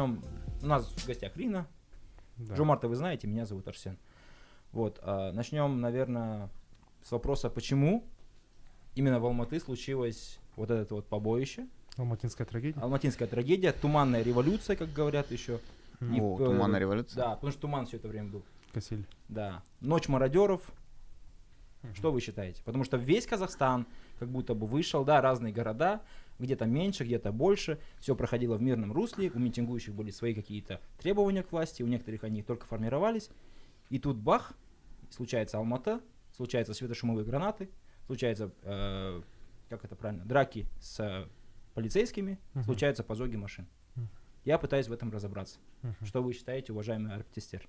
начнем. У нас в гостях Рина. Да. Жомарта вы знаете, меня зовут Арсен. Вот, а, начнем, наверное, с вопроса, почему именно в Алматы случилось вот это вот побоище, Алматинская трагедия. алматинская трагедия, туманная революция, как говорят еще. Мгм. И, О, э, туманная революция. Да, потому что туман все это время был. Касель. Да. Ночь мародеров. Что вы считаете? Потому что весь Казахстан как будто бы вышел, да, разные города, где-то меньше, где-то больше, все проходило в мирном русле, у митингующих были свои какие-то требования к власти, у некоторых они только формировались, и тут бах, случается Алмата, случаются светошумовые гранаты, случаются, э, как это правильно, драки с э, полицейскими, Мгм. случаются позоги машин. Я пытаюсь в этом разобраться. Мгм. Что вы считаете, уважаемый арктистер?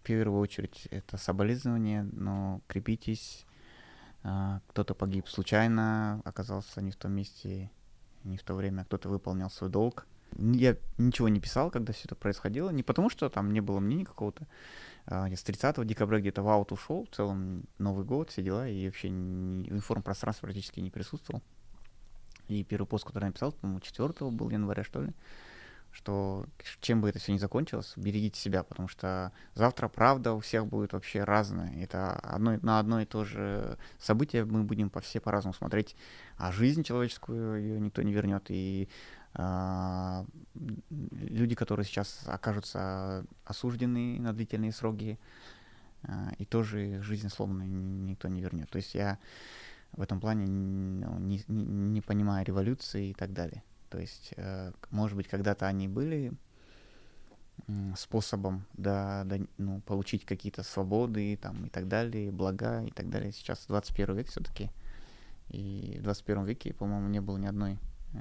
В первую очередь это соболезнование, но крепитесь. А, Кто-то погиб случайно, оказался не в том месте, не в то время, кто-то выполнял свой долг. Я ничего не писал, когда все это происходило, не потому что там не было мнения какого-то. А, Я с 30 декабря где-то в аут ушел, в целом Новый год, все дела, и вообще ни- в информпространстве практически не присутствовал. И первый пост, который я написал, по-моему, 4 был января, что ли, что чем бы это все ни закончилось, берегите себя, потому что завтра правда у всех будет вообще разная. Это одно, на одно и то же событие мы будем по все по-разному смотреть, а жизнь человеческую ее никто не вернет. И м, люди, которые сейчас окажутся осуждены на длительные сроки, а, и тоже жизнь сломанную никто не вернет. То есть я в этом плане ну, не, не- не понимаю революции и так далее. То есть, э, может быть, когда-то они были способом да, да, ну, получить какие-то свободы там, и так далее, блага и так далее. Сейчас 21 век все-таки. И в 21 веке, по-моему, не было ни одной э,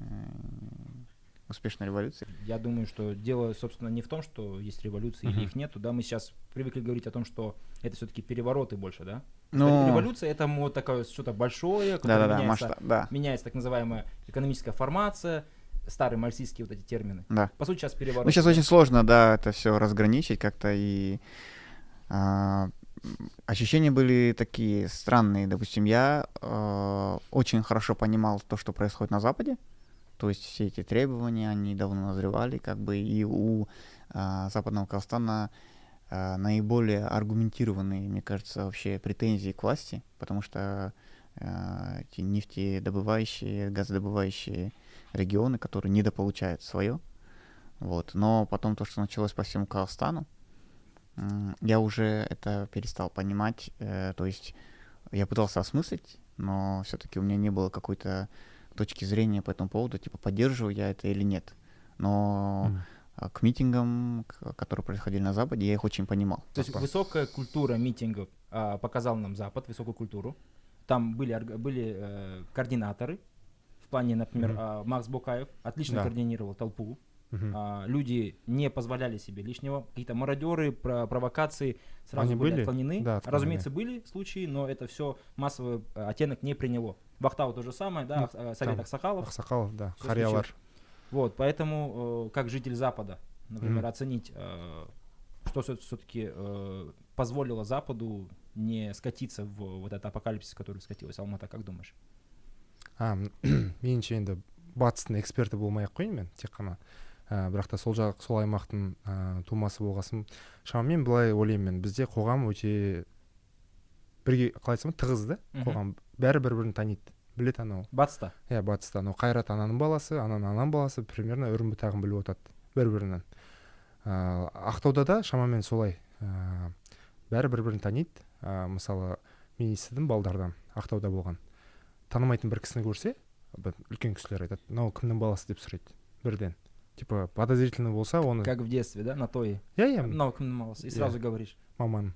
успешной революции. Я думаю, что дело, собственно, не в том, что есть революции или Мгм. их нету, да, мы сейчас привыкли говорить о том, что это все-таки перевороты больше, да? Ну, Революция это вот такое что-то большое, да-да-да, меняется, масштаб, да, меняется так называемая экономическая формация, старые марксистские вот эти термины. да. По сути, сейчас переворот. Ну, сейчас очень сложно, да, это все разграничить как-то, и а, ощущения были такие странные. Допустим, я а, очень хорошо понимал то, что происходит на Западе, то есть все эти требования, они давно назревали, как бы, и у а, Западного Казахстана а, наиболее аргументированные, мне кажется, вообще претензии к власти, потому что а, эти нефтедобывающие, газодобывающие регионы, которые недополучают свое, вот. Но потом то, что началось по всему Казахстану, я уже это перестал понимать. э, то есть я пытался осмыслить, но все-таки у меня не было какой-то точки зрения по этому поводу, типа поддерживаю я это или нет. Но а, к митингам, которые происходили на Западе, я их очень понимал. То есть высокая культура митингов а, показал нам Запад, высокую культуру. Там были, были э, координаторы. В плане, например, а, Макс Букаев отлично Да. координировал толпу. Мгм. А, люди не позволяли себе лишнего. Какие-то мародеры, про- провокации сразу Они были, были? отклонены. Да, отклонены. Разумеется, были случаи, но это все массовый э, оттенок не приняло. Вахтау то же самое, да, Ну, э, Совет там Аксакалов. Ақсақалов, да, Всё қариялар. Вот, поэтому, э, как житель Запада, например, Мгм. оценить, э, что все-таки позволило Западу не скатиться в вот этот апокалипсис, который скатилась Алмата, как думаешь? меніңше енді батыстың эксперті болмай ақ қояйын мен тек қана ә, бірақ та сол жақ сол аймақтың ә, тумасы болғасын. Шамамен былай ойлаймын мен бізде қоғам өте бірге қалай айтсам тығыз да? Қоғам бәрі бір бірін таниды біледі анау Батыста. иә батыста. Анау қайрат ананың баласы ананың ананың баласы примерно үрім бұтағын біліп отырады бір бірінен ыыы ақтауда да шамамен солай ыыы бәрі бір бірін таниды ә, мысалы мен естідім балдардан ақтауда болған. Танымайтын бір кісіні көрсе бір үлкен кісілер айтады мынау кімнің баласы? деп сұрайды бірден. Типа подозрительный болса оны Как в детстве, да, на той. иә иә Ну, малос, и Иә. сразу говоришь. маманың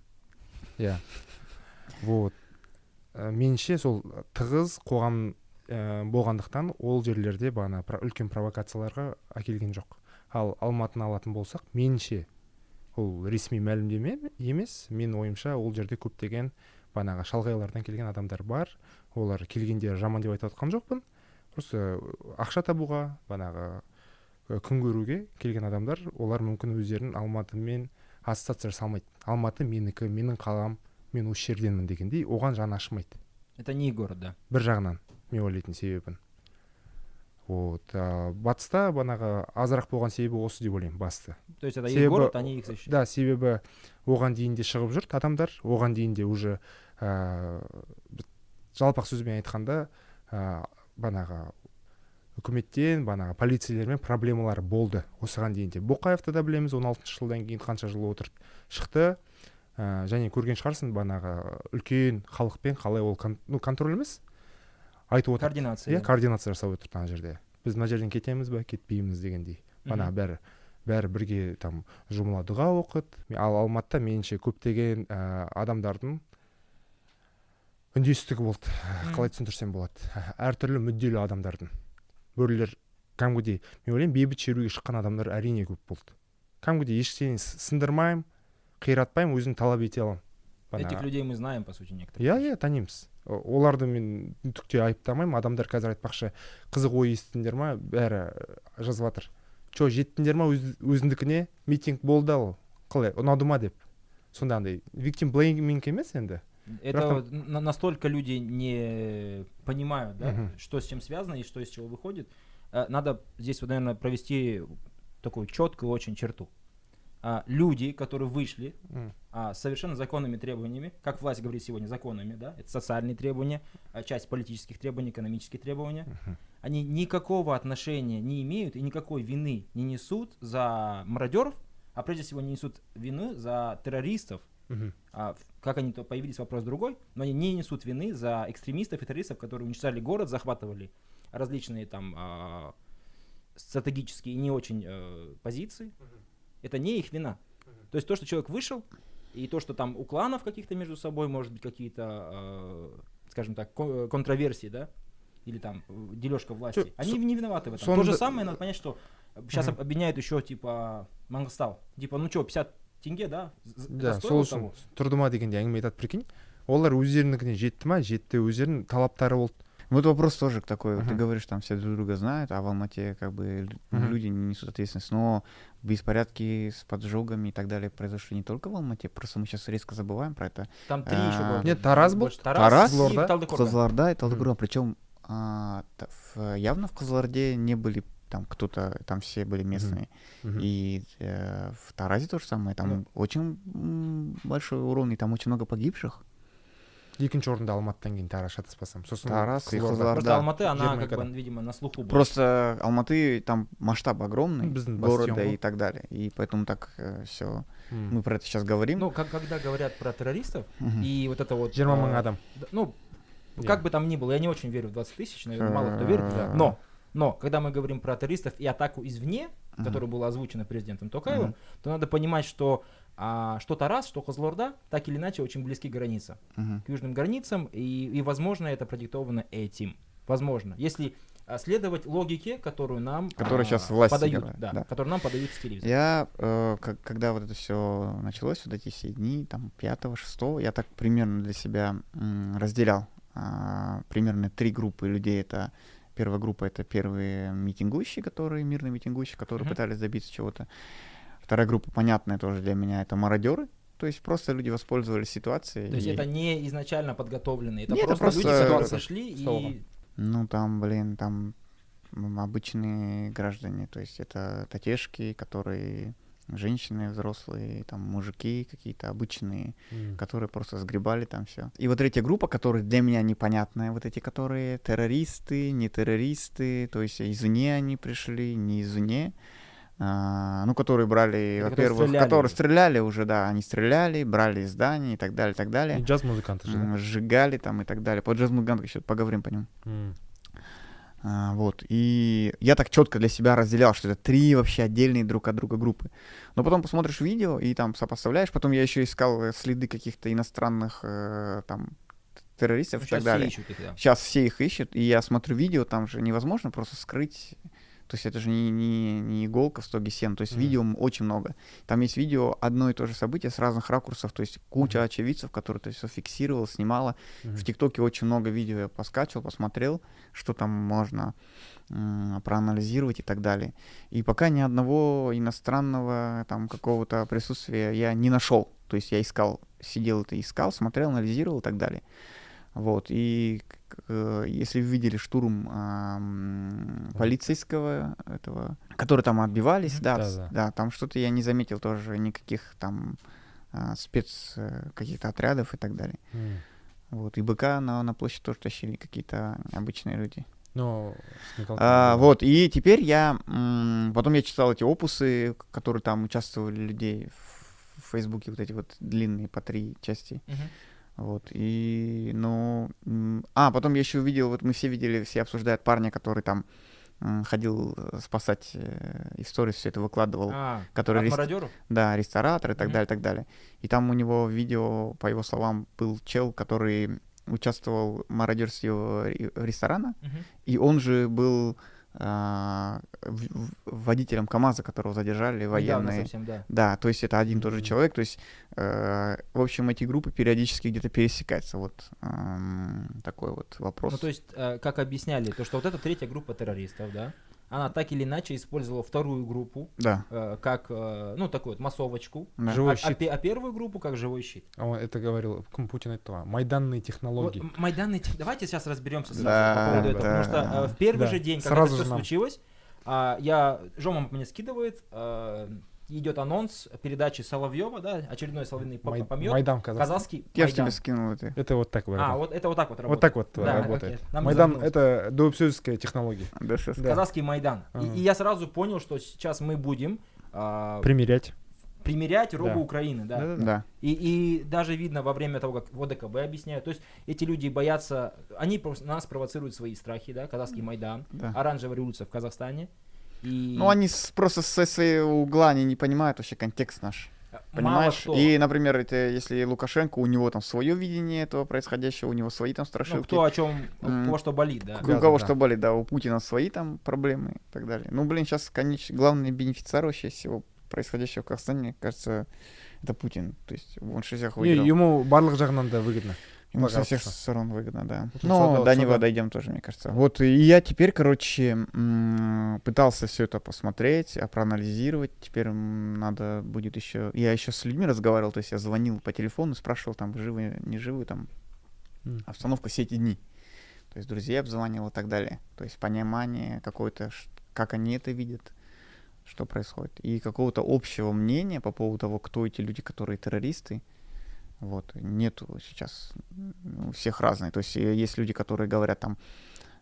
иә вот. Ә, меніңше сол тығыз қоғам ә, болғандықтан ол жерлерде бағана про- үлкен провокацияларға әкелген жоқ. Ал алматыны алатын болсақ меніңше ол ресми мәлімдеме емес менің ойымша ол жерде көптеген бағанағы шалғайлардан келген адамдар бар. Олар келгенде жаман деп айтып жатқан жоқпын. Просто ақша табуға бағанағы ә, күн көруге келген адамдар олар мүмкін өздерін алматымен ассоциация жасамайды. Алматы менікі менің қалам мен осы жерденмін дегендей оған жаны ашымайды. Это не город, да. бір жағынан мен ойлайтын себебін вот а, батыста бағанағы азырақ болған себебі осы деп ойлаймын басты. То есть это их город, они их защищают. да себебі оған дейін де шығып жүрді адамдар оған дейін де уже ә, жалпақ сөзбен айтқанда ә, бағанағы үкіметтен бағанағы полицейлермен проблемалар болды. Осыған дейін де. Боқаевты да білеміз 16 жылдан кейін қанша жыл отырып шықты. Ә, және көрген шығарсың бағанағы үлкен халықпен қалай ол кон- ну контроль емес айтып отыр. Координация. иә координация жасап отырды ана жерде. Біз мына жерден кетеміз ба кетпейміз дегендей. Ана Мгм. бәрі бәрі бірге там жұмыла дұға оқыды. Ал алматыда меніңше көптеген ә, адамдардың үндестігі болды. Қалай түсіндірсем болады. Әртүрлі мүдделі адамдардың. Біреулер кәдімгідей мен ойлаймын бейбіт шеруге шыққан адамдар әрине көп болды. Кәдімгідей ештеңені с- сындырмаймын қиратпаймын өзім талап ете аламын. Этих людей мы знаем, по сути, некоторые. иә иә танимыз. Оларды мен түк те айыптамаймын адамдар қазір айтпақшы қызық ой естідіңдер ма? бәрі ә, жазып жатыр. Че жеттіңдер ма өз, өзіндікіне? Митинг болды ал қалай ұнады ма деп. Сонда андай виктим блейминг емес енді. Это Просто- на- настолько люди не понимают, да, Мгм. что с чем связано и что из чего выходит. Э, Надо здесь, вот, наверное, провести такую четкую очень черту. А, Люди, которые вышли а, с совершенно законными требованиями, как власть говорит сегодня, законными, да, это социальные требования, а, часть политических требований, экономических требования, Мгм. они никакого отношения не имеют и никакой вины не несут за мародеров, а прежде всего не несут вины за террористов, Мгм. а, как они то появились, вопрос другой, но они не несут вины за экстремистов и террористов, которые уничтожали город, захватывали различные там а, стратегические и не очень э, позиции. Это не их вина. То есть то, что человек вышел, и то, что там у кланов каких-то между собой, может быть, какие-то, э, скажем так, ко- контроверсии, да, или там э, дележка власти, Чё, они не виноваты в этом. сон То же самое, надо понять, что сейчас Мгм. обвиняют еще, типа, Мангостау. Типа, ну что, 50 тенге, да? з- да это сол стоило үшін того? тұрды ма дегенде әңгіме айтады прикинь олар өздерінікіне жетті ма жетті өздерінің талаптары болды Вот вопрос тоже такой. вот Ты Мгм. говоришь, там все друг друга знают, а в Алмате как бы лю- Мгм. люди не несут ответственность. Но беспорядки с поджогами и так далее произошли не только в Алмате, просто мы сейчас резко забываем про это. Там три А, еще было. Нет, Тарас был. Больше Тарас, Тарас, и Қызылорда. Талдыкорган. Кызылорда и Талдыкорган. Причем а, та- в- явно в Кызылорде не были там кто-то, там все были местные. Мгм. И э, в Таразе то же самое. Там Ну. очень м, большой урон, и там очень много погибших. екінші орында алматыдан кейін тараз шатаспасам сосын Тараз и қызылорда. Қызылорда. Просто Да. Алматы, она Жирная как бы, гора. видимо, на слуху была. Просто Алматы там масштаб огромный Ну, бизнес города бастион, и так далее. И поэтому так все. М. Мы про это сейчас говорим. Ну, как, когда говорят про террористов, Мгм. и вот это вот... жиырма э, мың адам да, Ну, Я. как бы там ни было, я не очень верю в 20 тысяч, наверное, мало кто верит. Э. Но, но, когда мы говорим про террористов и атаку извне, Мгм. которая была озвучена президентом Токаевым, Мгм. то надо понимать, что а, что Тарас, что Козлорда, так или иначе, очень близки к границам. Мгм. к южным границам, и, и возможно, это продиктовано этим. Возможно. Если а, следовать логике, которую нам Которую а, щас власти подают, да, да. которую нам подают с телевизора. Я, э, как- когда вот это все началось, вот эти все дни, там, пятого, шестого, я так примерно для себя м, разделял а, примерно три группы людей. Это первая группа — это первые митингующие, которые, мирные митингующие, которые Мгм. пытались добиться чего-то. Вторая группа, понятная тоже для меня, это мародеры. То есть просто люди воспользовались ситуацией. То есть и- это не изначально подготовленные, это Нет, это просто, люди, просто которые толком. и... Ну, там, блин, там обычные граждане, то есть это татешки, которые женщины взрослые, там мужики какие-то обычные, М. которые просто сгребали там все. И вот третья группа, которая для меня непонятная, вот эти, которые террористы, не террористы, то есть извне они пришли, не извне, а, ну, которые брали, которые во-первых, стреляли которые стреляли уже, да, они стреляли, брали здания и так далее, и так далее. И джаз музыканты же да? Сжигали там и так далее. По джаз еще поговорим по нему. М. А, вот. И я так четко для себя разделял, что это три вообще отдельные друг от друга группы. Но потом посмотришь видео и там сопоставляешь. Потом я еще искал э, следы каких-то иностранных э, там террористов Ну, и так далее. все ищут их, да. Сейчас все их ищут, и я смотрю видео, там же невозможно просто скрыть. То есть это же не, не, не иголка в стоге сена, то есть Мгм. видео очень много. Там есть видео одно и то же событие с разных ракурсов, то есть куча Мгм. очевидцев, которые это все фиксировал, снимала. Мгм. В ТикТоке очень много видео я поскачивал, посмотрел, что там можно м, проанализировать и так далее. И пока ни одного иностранного там какого-то присутствия я не нашел. То есть я искал, сидел это искал, смотрел, анализировал и так далее. Вот. И если вы видели штурм м, полицейского этого, которые там отбивались, да, Да, да. да, там что-то я не заметил тоже никаких там а, спец э, каких-то отрядов и так далее. М. Вот, и БК на, на площадь тоже тащили какие-то обычные люди. но смекалка А, вот, и теперь я, м, потом я читал эти опусы, которые там участвовали людей в, в Фейсбуке, вот эти вот длинные по три части. Мгм. Вот, и, ну, а, потом я еще увидел, вот мы все видели, все обсуждают парня, который там ходил э, спасать э, историю, все это выкладывал, А, который от мародеров? да, ресторатор и так Мгм. далее, так далее. И там у него видео, по его словам, был чел, который участвовал в мародерстве ресторана, Мгм. и он же был водителем КАМАЗа, которого задержали Недавно военные. совсем, да. Да, то есть это один и тот же человек. То есть, э, в общем, эти группы периодически где-то пересекаются. Вот эм, такой вот вопрос. Ну, то есть, э, как объясняли, то, что вот эта третья группа террористов, да, она так или иначе использовала вторую группу Да, э, как, э, ну, такую вот массовочку, да. Живой а, а щит. пе- а первую группу как живой щит. А он это говорил путин ғой майданные Вот, технологии м, Майданный тех- Давайте сейчас разберемся сразу Да, по поводу этого, да. потому что э, в первый Да, же день, когда сразу это все нам. случилось, а, я Жома мне скидывает, э, идет анонс передачи Соловьева, да, очередной Соловьиный Май- помет, майдан казахстан казахский Я же тебе скинул это. это вот так А, выражено. вот это вот так вот работает. вот так вот Да, работает окей. Нам майдан это доупсюзская технология ДСС. Да. казахский Майдан. И- Ага. И, я сразу понял, что сейчас мы будем а, примерять примерять робу Да. Украины, да. Да-да-да. Да. И, и даже видно во время того, как в ОДКБ объясняют, то есть эти люди боятся, они просто нас провоцируют свои страхи, да, казахский Майдан, Да. оранжевая революция в Казахстане. И Ну, они с- просто со своего угла они не понимают вообще контекст наш. мало Понимаешь? кто, И, например, это если Лукашенко, у него там свое видение этого происходящего, у него свои там ну, страшилки. кто о чем, у кого что болит, да. У Да, кого да, что болит, да, у Путина свои там проблемы и так далее. Ну, блин, сейчас, конечно, главный бенефициар вообще всего происходящего в Казахстане, кажется, это Путин. То есть он же всех Не, выиграл. ему барлық жағынан да выгодно Ему со Ага, всех сторон выгодно, да. Вот Ну, сюда, до него дойдем тоже, мне кажется. Вот, и я теперь, короче, пытался все это посмотреть, а, проанализировать. Теперь надо будет еще... Я еще с людьми разговаривал, то есть я звонил по телефону, спрашивал, там, живы, не живы, там, М. обстановка все эти дни. То есть друзей обзванивал и так далее. То есть понимание какое-то, как они это видят, что происходит. И какого-то общего мнения по поводу того, кто эти люди, которые террористы, вот, нету сейчас. У всех разные. То есть э, есть люди, которые говорят там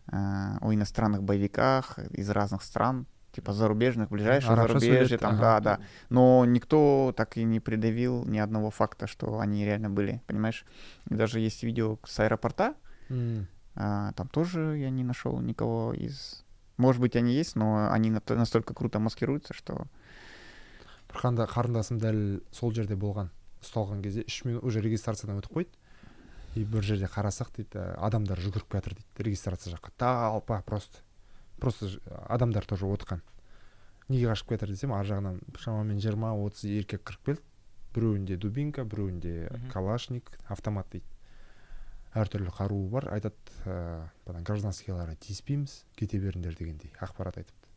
э, о иностранных боевиках из разных стран, типа зарубежных, ближайшего Арабша там, ага. да, да. Но никто так и не придавил ни одного факта, что они реально были, понимаешь? И даже есть видео с аэропорта, М. а, там тоже я не нашел никого из... Может быть, они есть, но они на- настолько круто маскируются, что... қарындасым дәл сол жерде болған ұсталған кезде үш минут уже регистрациядан өтіп қойды. И бір жерде қарасақ дейді адамдар жүгіріп келе жатыр дейді регистрация жаққа. Толпа просто просто адамдар тоже отқан. Неге қашып келе жатыр десем ар жағынан шамамен жиырма отыз еркек кіріп келді. Біреуінде дубинка біреуінде калашник автомат дейді. Әртүрлі қаруы бар. Айтады ыыы бағана гражданскийларға тиіспейміз кете беріңдер дегендей ақпарат айтыпты.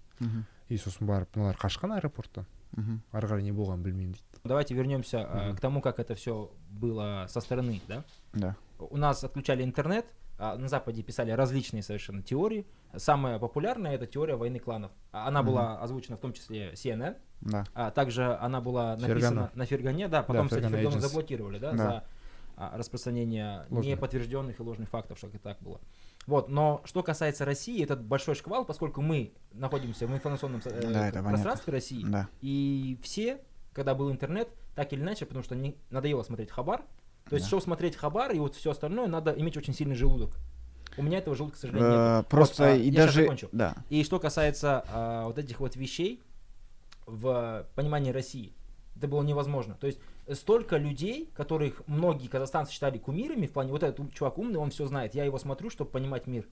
И сосын барып мыналар қашқан аэропорттан? Мгм. ары қарай не болғанын білмеймін дейді Давайте вернемся э, Мгм. к тому, как это все было со стороны, да. Да. У нас отключали интернет, а на Западе писали различные совершенно теории. Самая популярная это теория войны кланов. А Она Мгм. была озвучена в том числе CNN, Да. а также она была Фергана. написана на Фергане, да, потом, кстати, Фергана Фергану Agency. заблокировали, да, Да. за а, распространение Ложных. неподтвержденных и ложных фактов, что это так было. Вот, но что касается России, этот большой шквал, поскольку мы находимся в информационном э, Да, пространстве России, Да. и все, когда был интернет, так или иначе, потому что не надоело смотреть хабар, то есть Да. шел смотреть хабар, и вот все остальное надо иметь очень сильный желудок. У меня этого желудка, к сожалению, нет. Э, Просто а, и даже... Да. И что касается а, вот этих вот вещей в понимании России, это было невозможно. То есть столько людей, которых многие казахстанцы считали кумирами, в плане вот этот чувак умный, он все знает, я его смотрю, чтобы понимать мир.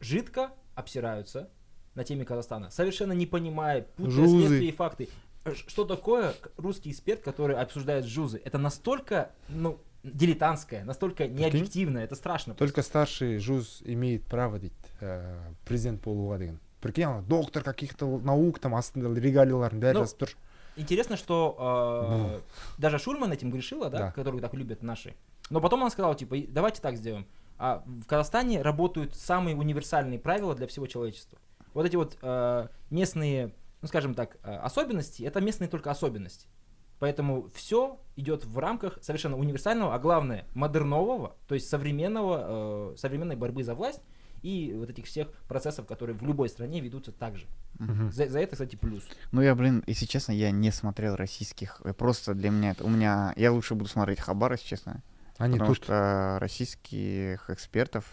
Жидко обсираются на теме Казахстана, совершенно не понимая, путая Жузы. следствие и факты. Э, Что такое русский эксперт, который обсуждает жузы? Это настолько, ну, дилетантское, настолько необъективное, это страшно. только старший жуз имеет право дейді ә, президент болуға деген прикинь ана доктор каких то наук там астында регалияларын бәрі жазып тұр Интересно, что э, Ну. даже Шульман этим грешила, да, Да. которую так любят наши. Но потом она сказала, типа, «И давайте так сделаем. а в Казахстане работают самые универсальные правила для всего человечества. Вот эти вот э, местные, ну скажем так, э, особенности, это местные только особенности. Поэтому все идет в рамках совершенно универсального, а главное модернового, то есть современного, э, современной борьбы за власть и вот этих всех процессов, которые в любой стране ведутся так же. Мгм. За, за это, кстати, плюс. Ну, я, блин, если честно, я не смотрел российских. Просто для меня это... У меня... Я лучше буду смотреть Хабар, если честно. они потому тут что российских экспертов,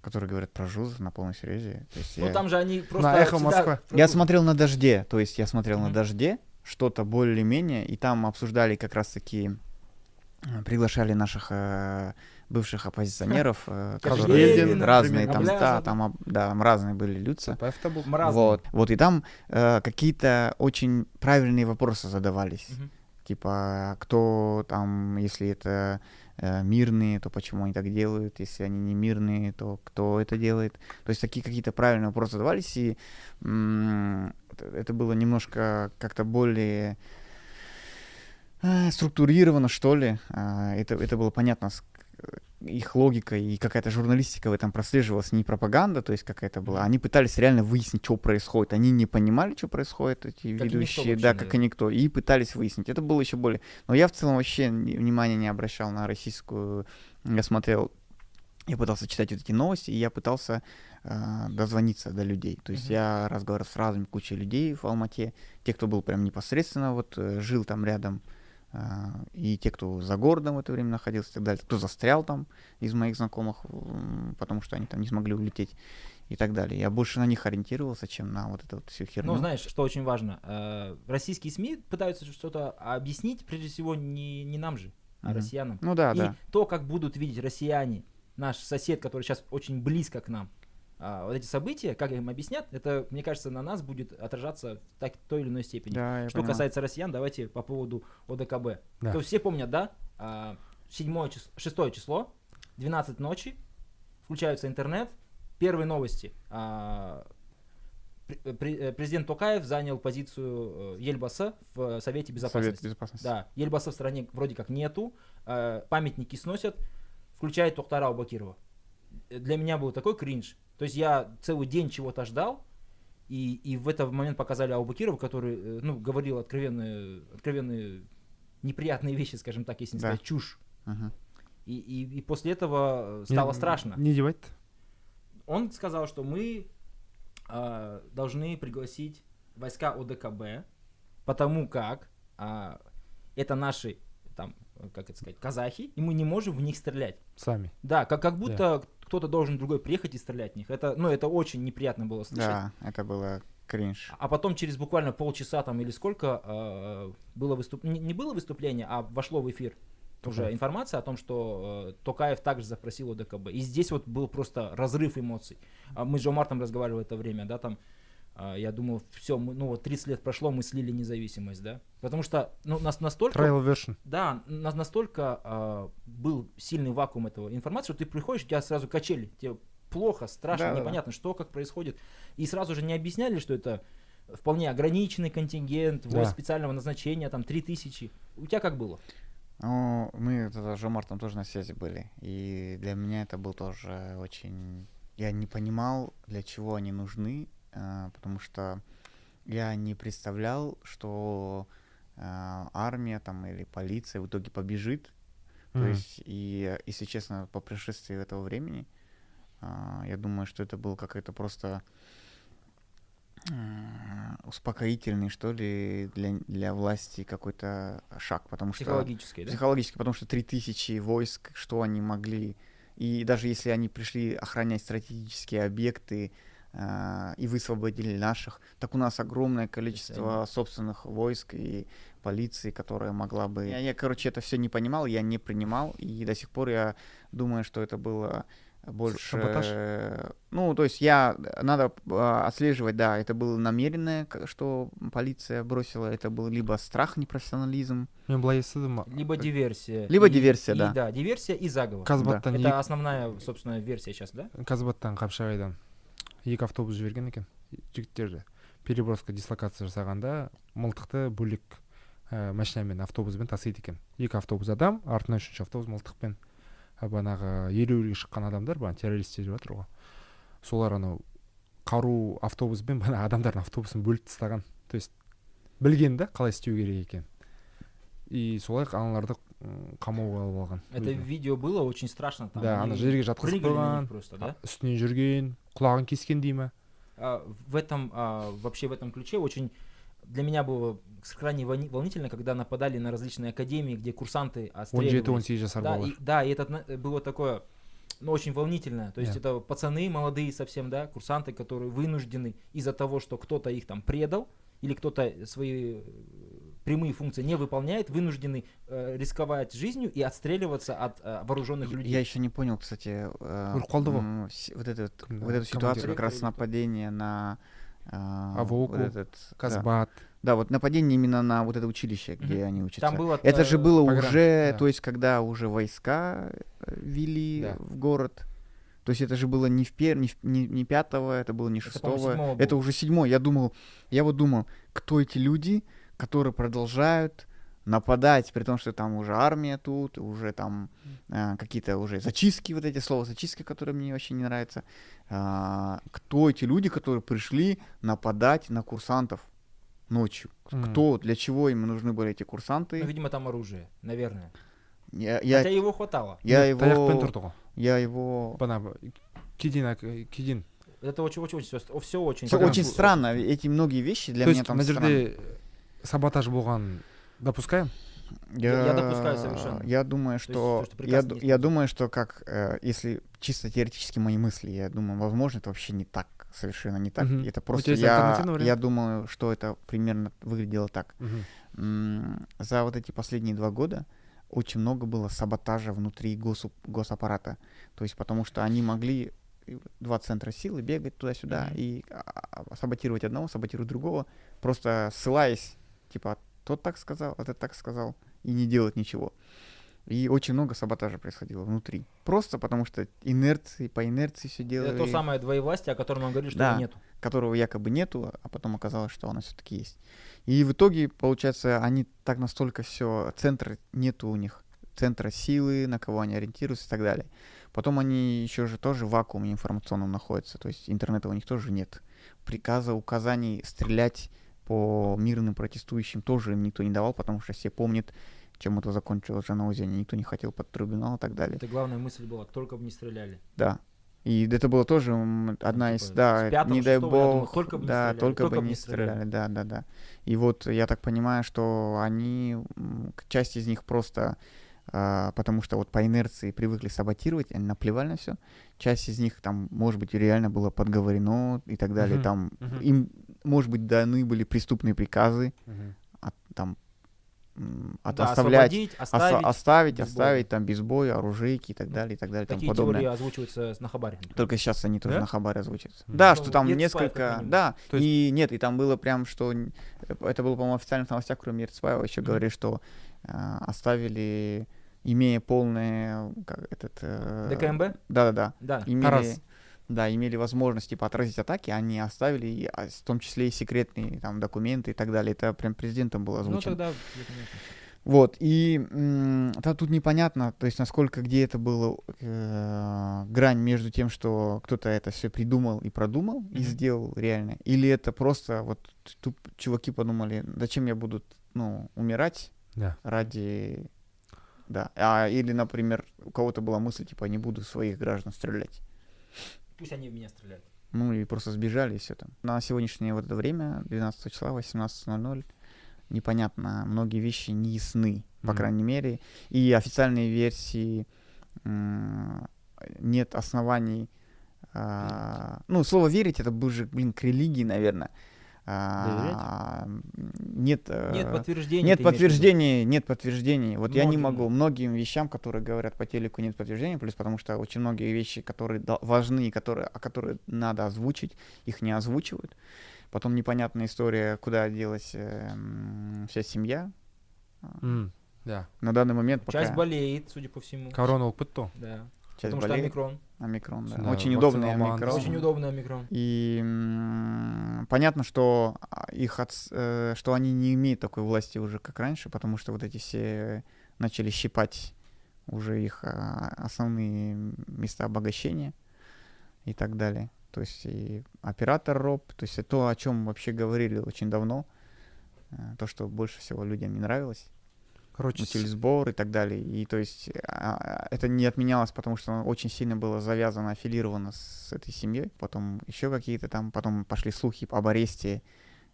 которые говорят про ЖУЗ на полном серьезе. То есть Ну я... там же они просто... «Эхо всегда Москва». Я смотрел на «Дожде», то есть я смотрел на Мгм. «Дожде», что-то более-менее, и там обсуждали как раз-таки, приглашали наших э, бывших оппозиционеров, которые Кожевенин, разные там, да, там, да, там разные были был. Разные. Вот, вот, и там э, какие-то очень правильные вопросы задавались. Типа, кто там, если это э, мирные, то почему они так делают? Если они не мирные, то кто это делает? То есть такие какие-то правильные вопросы задавались, и м, это- было немножко как-то более структурировано, что ли. А, Это, это было понятно их логика и какая-то журналистика в этом прослеживалась, не пропаганда, то есть какая-то была. Они пытались реально выяснить, что происходит. Они не понимали, что происходит, эти Как ведущие, да, как и никто, и пытались выяснить. Это было еще более... Но я в целом вообще ни- внимания не обращал на российскую... Я смотрел, я пытался читать вот эти новости, и я пытался э, дозвониться до людей. То есть Мгм. я разговаривал с разными кучей людей в Алмате, те, кто был прям непосредственно, вот э, жил там рядом, и те, кто за городом в это время находился и так далее, кто застрял там из моих знакомых, потому что они там не смогли улететь и так далее. Я больше на них ориентировался, чем на вот эту вот всю херню. Ну, знаешь, что очень важно, э, российские СМИ пытаются что-то объяснить, прежде всего, не, не нам же, а Мгм. россиянам. Ну да, и да. то, как будут видеть россияне, наш сосед, который сейчас очень близко к нам, а, вот эти события, как им объяснят, это, мне кажется, на нас будет отражаться в так, той или иной степени. Да, Что понимаю. касается россиян, давайте по поводу ОДКБ. Да. То все помнят, да? А, седьмое число, шестое число, 12 ночи, включается интернет, первые новости. А, э, пре- президент Токаев занял позицию э, Ельбаса в Совете Безопасности. Совет безопасности. Да, Ельбаса в стране вроде как нету, э, памятники сносят, включая Тохтара Абакирова. Э, Для меня был такой кринж. То есть я целый день чего-то ждал, и, и в этот момент показали Абакирова, который, э, ну, говорил откровенные, откровенные неприятные вещи, скажем так, если не Да. сказать, чушь. Мгм. И, и, и после этого э, стало Не- страшно. Не девать. Он сказал, что мы э, должны пригласить войска ОДКБ, потому как а, это наши, там, э, как это сказать, казахи, и мы не можем в них стрелять. Сами. Да, как, как будто кто-то должен другой приехать и стрелять в них. Это, ну, это очень неприятно было слышать. Да, это было кринж. А потом через буквально полчаса там или сколько э, было выступ... не, не было выступления, а вошло в эфир уже Токаев. информация о том, что э, Токаев также запросил ОДКБ. И здесь вот был просто разрыв эмоций. А мы с Джо Мартом разговаривали в это время, да, там я думал, все, ну вот 30 лет прошло, мы слили независимость, да. Потому что ну, нас настолько Trial version. да, нас настолько а, был сильный вакуум этого информации, что ты приходишь, у тебя сразу качели, тебе плохо, страшно, Да-да-да. непонятно, что, как происходит. И сразу же не объясняли, что это вполне ограниченный контингент, войск Да. специального назначения, там 3000. У тебя как было? Ну, мы с Жомартом тоже на связи были. И для меня это был тоже очень... Я не понимал, для чего они нужны, э, потому что я не представлял, что э, армия там или полиция в итоге побежит. То Мгм. есть, и, если честно, по прошествии этого времени, э, я думаю, что это был какой-то просто э, успокоительный, что ли, для, для власти какой-то шаг, потому что... Психологически, да? Психологически, потому что 3000 войск, что они могли... И даже если они пришли охранять стратегические объекты э, и высвободили наших, так у нас огромное количество собственных войск и полиции, которая могла бы... Я, я, короче, это все не понимал, я не принимал, и до сих пор я думаю, что это было больше... саботаж? э, Ну, то есть я... Надо э, отслеживать, да, это было намеренное, к- что полиция бросила, это был либо страх, непрофессионализм, мен былай естідім Либо диверсия. Либо и- диверсия, и- да. Да, диверсия и заговор. казбаттан Это екі основная, собственно, версия сейчас, да? казбаттан қапшағайдан Екі автобус жіберген екен жігіттерді переброска дислокация жасағанда мылтықты бөлек ә, машинамен автобуспен тасиды екен. Екі автобус адам артынан үшінші автобус мылтықпен. Бағанағы ереуілге шыққан адамдар бағана террористер деп жатыр ғой. Солар анау қару автобуспен бағана адамдардың автобусын бөліп тастаған. То есть білген да қалай істеу керек екенін. И солай аналарды қамауға алып алған Это өзіне. видео было очень страшно. Там да ана они жерге жатқызып прыгали на қойған них просто, да? үстінен жүрген құлағын кескен дей ма А, в этом а, вообще в этом ключе очень для меня было крайне волни- волнительно, когда нападали на различные академии, где курсанты он отстреливались. жеті он сегіз жасар Да, бала и, да, и это на- было такое, ну, очень волнительно. То есть Да. это пацаны молодые совсем, да, курсанты, которые вынуждены из-за того, что кто-то их там предал, или кто-то свои э, прямые функции не выполняет, вынуждены э, рисковать жизнью и отстреливаться от э, вооруженных людей. Я еще не понял, кстати, э, м, вот, этот, вот эту ситуацию, как раз нападение на а, Авоку, вот этот, да. казбат Да, вот нападение именно на вот это училище, где Мгм. они учатся. Там было... Это же э, было Погран, уже, да. то есть, когда уже войска э, ввели Да. в город. То есть это же было не в пер... не, в- не, не пятого, это было не Это, шестого. Это было. уже седьмой. Я думал, я вот думал, кто эти люди, которые продолжают нападать, при том, что там уже армия тут, уже там э, какие-то уже зачистки, вот эти слова зачистки, которые мне вообще не нравятся. А, кто эти люди, которые пришли нападать на курсантов ночью? М. Кто, для чего им нужны были эти Ну, курсанты? видимо, там оружие, наверное. Я, я, Хотя его хватало. я Ну, таяқпен его, я его... кеден ак- кеден Это очень, очень, очень, все, все очень. Очень странно. Эти многие вещи для то меня есть там странно. Саботаж болған допускаем Я- я допускаю совершенно. Я думаю, есть что, то, что я, я думаю, что как, э, если чисто теоретически мои мысли, я думаю, возможно, это вообще не так, совершенно не так. Мгм. Это У просто есть я, я думаю, что это примерно выглядело так. Мгм. М, За вот эти последние два года очень много было саботажа внутри госуп- госаппарата. То есть потому что они могли и два центра силы бегать туда-сюда Мгм. и а, а, саботировать одного, саботировать другого, просто ссылаясь, типа, тот так сказал, этот так сказал, и не делать ничего. И очень много саботажа происходило внутри. Просто потому что инерции, по инерции все делали, Это то самое двоевластие, о котором он говорит, что Да. нету. которого якобы нету, а потом оказалось, что оно все-таки есть. И в итоге, получается, они так настолько все, центра нету у них, центра силы, на кого они ориентируются и так далее. Потом они еще же тоже в вакууме информационном находятся, то есть интернета у них тоже нет. Приказа, указаний стрелять по мирным протестующим тоже им никто не давал, потому что все помнят, чем это закончилось же на озере. Никто не хотел под трибунал и так далее. Это главная мысль была, только бы не стреляли. Да. И это было тоже одна из, типа, да, с пятого, не дай я думаю, бог, только бы не да, стреляли, только, только бы не стреляли. стреляли, да, да, да. И вот я так понимаю, что они, часть из них просто, а, потому что вот по инерции привыкли саботировать, они наплевали на все. Часть из них там, может быть, реально было подговорено и так далее. Мгм, Там мгм. им, может быть, даны были преступные приказы, Мгм. от, там от Да, оставлять, оставить. оставить, без оставить там без боя, оружейки и так далее, и так далее, тому Такие подобное. теории озвучиваются на Хабаре. Только сейчас они тоже Да? на Хабаре озвучиваются. Мгм. Да, Ну, что там Ерцбаев как несколько... Да, То есть- и нет, и там было прям, что... Это было, по-моему, в официальных новостях, кроме Ерцбаева, еще Мгм. говорили, что а, оставили, имея полное... Как, этот, э, ДКМБ? Да-да-да. Да. Имели, Тарас. Да, имели возможность, типа, отразить атаки, они оставили, и, а, в том числе и секретные там документы и так далее. Это прям президентом было Ну озвучено. тогда... я понятно. Вот, и да, тут непонятно, то есть насколько где это было э, грань между тем, что кто-то это все придумал и продумал и Мгм. сделал реально, или это просто вот туп, чуваки подумали, зачем я буду ну умирать Да. ради да, а или например у кого-то была мысль типа не буду своих граждан стрелять, Пусть они в меня стреляют. ну и просто сбежали и все там. На сегодняшнее вот это время 12 числа 18:00 непонятно, многие вещи не ясны, по Мгм. крайней мере. И официальные версии м, нет оснований. а, ну, слово верить это ближе, блин, к религии, наверное. А, нет, э, Нет подтверждений. нет подтверждений, нет подтверждений. Вот я не Многим. могу, многим вещам, которые говорят по телеку, нет подтверждений, плюс потому что очень многие вещи, которые важны, которые, а которые надо озвучить, их не озвучивают. Потом непонятная история, куда делась э, вся семья. М, да На данный момент пока Часть болеет, судя по всему. корона болып кетті ғой Да. Часть Потому что болеет. омикрон. Омикрон, да. Да, Очень удобный омикрон. Очень удобный омикрон. И м, понятно, что а, их отс- э, что они не имеют такой власти уже, как раньше, потому что вот эти все начали щипать уже их а, основные места обогащения и так далее. То есть и оператор роб, то есть то, о чем вообще говорили очень давно, э, то, что больше всего людям не нравилось, Короче, утиль сбор и так далее. И то есть а, это не отменялось, потому что оно очень сильно было завязано, аффилировано с этой семьей. Потом еще какие-то там, потом пошли слухи об аресте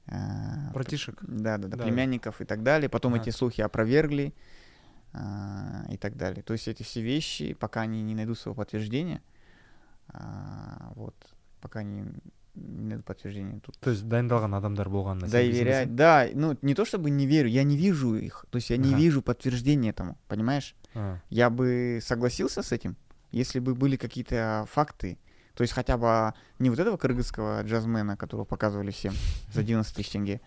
э, братишек. да, да, да, Да. племянников и так далее. Потом Ага. эти слухи опровергли а, и так далее. То есть эти все вещи, пока они не найдут своего подтверждения, а, вот, пока они не найдут подтверждения тут. То есть дайындалған адамдар болғанына Доверять, да, ну не то чтобы не верю, я не вижу их, то есть я не Ага. вижу подтверждения этому, понимаешь? сенбейсің? А, Я бы согласился с этим, если бы были какие-то факты, то есть хотя бы не вот этого кыргызского джазмена, которого показывали всем за 11 тысяч тенге,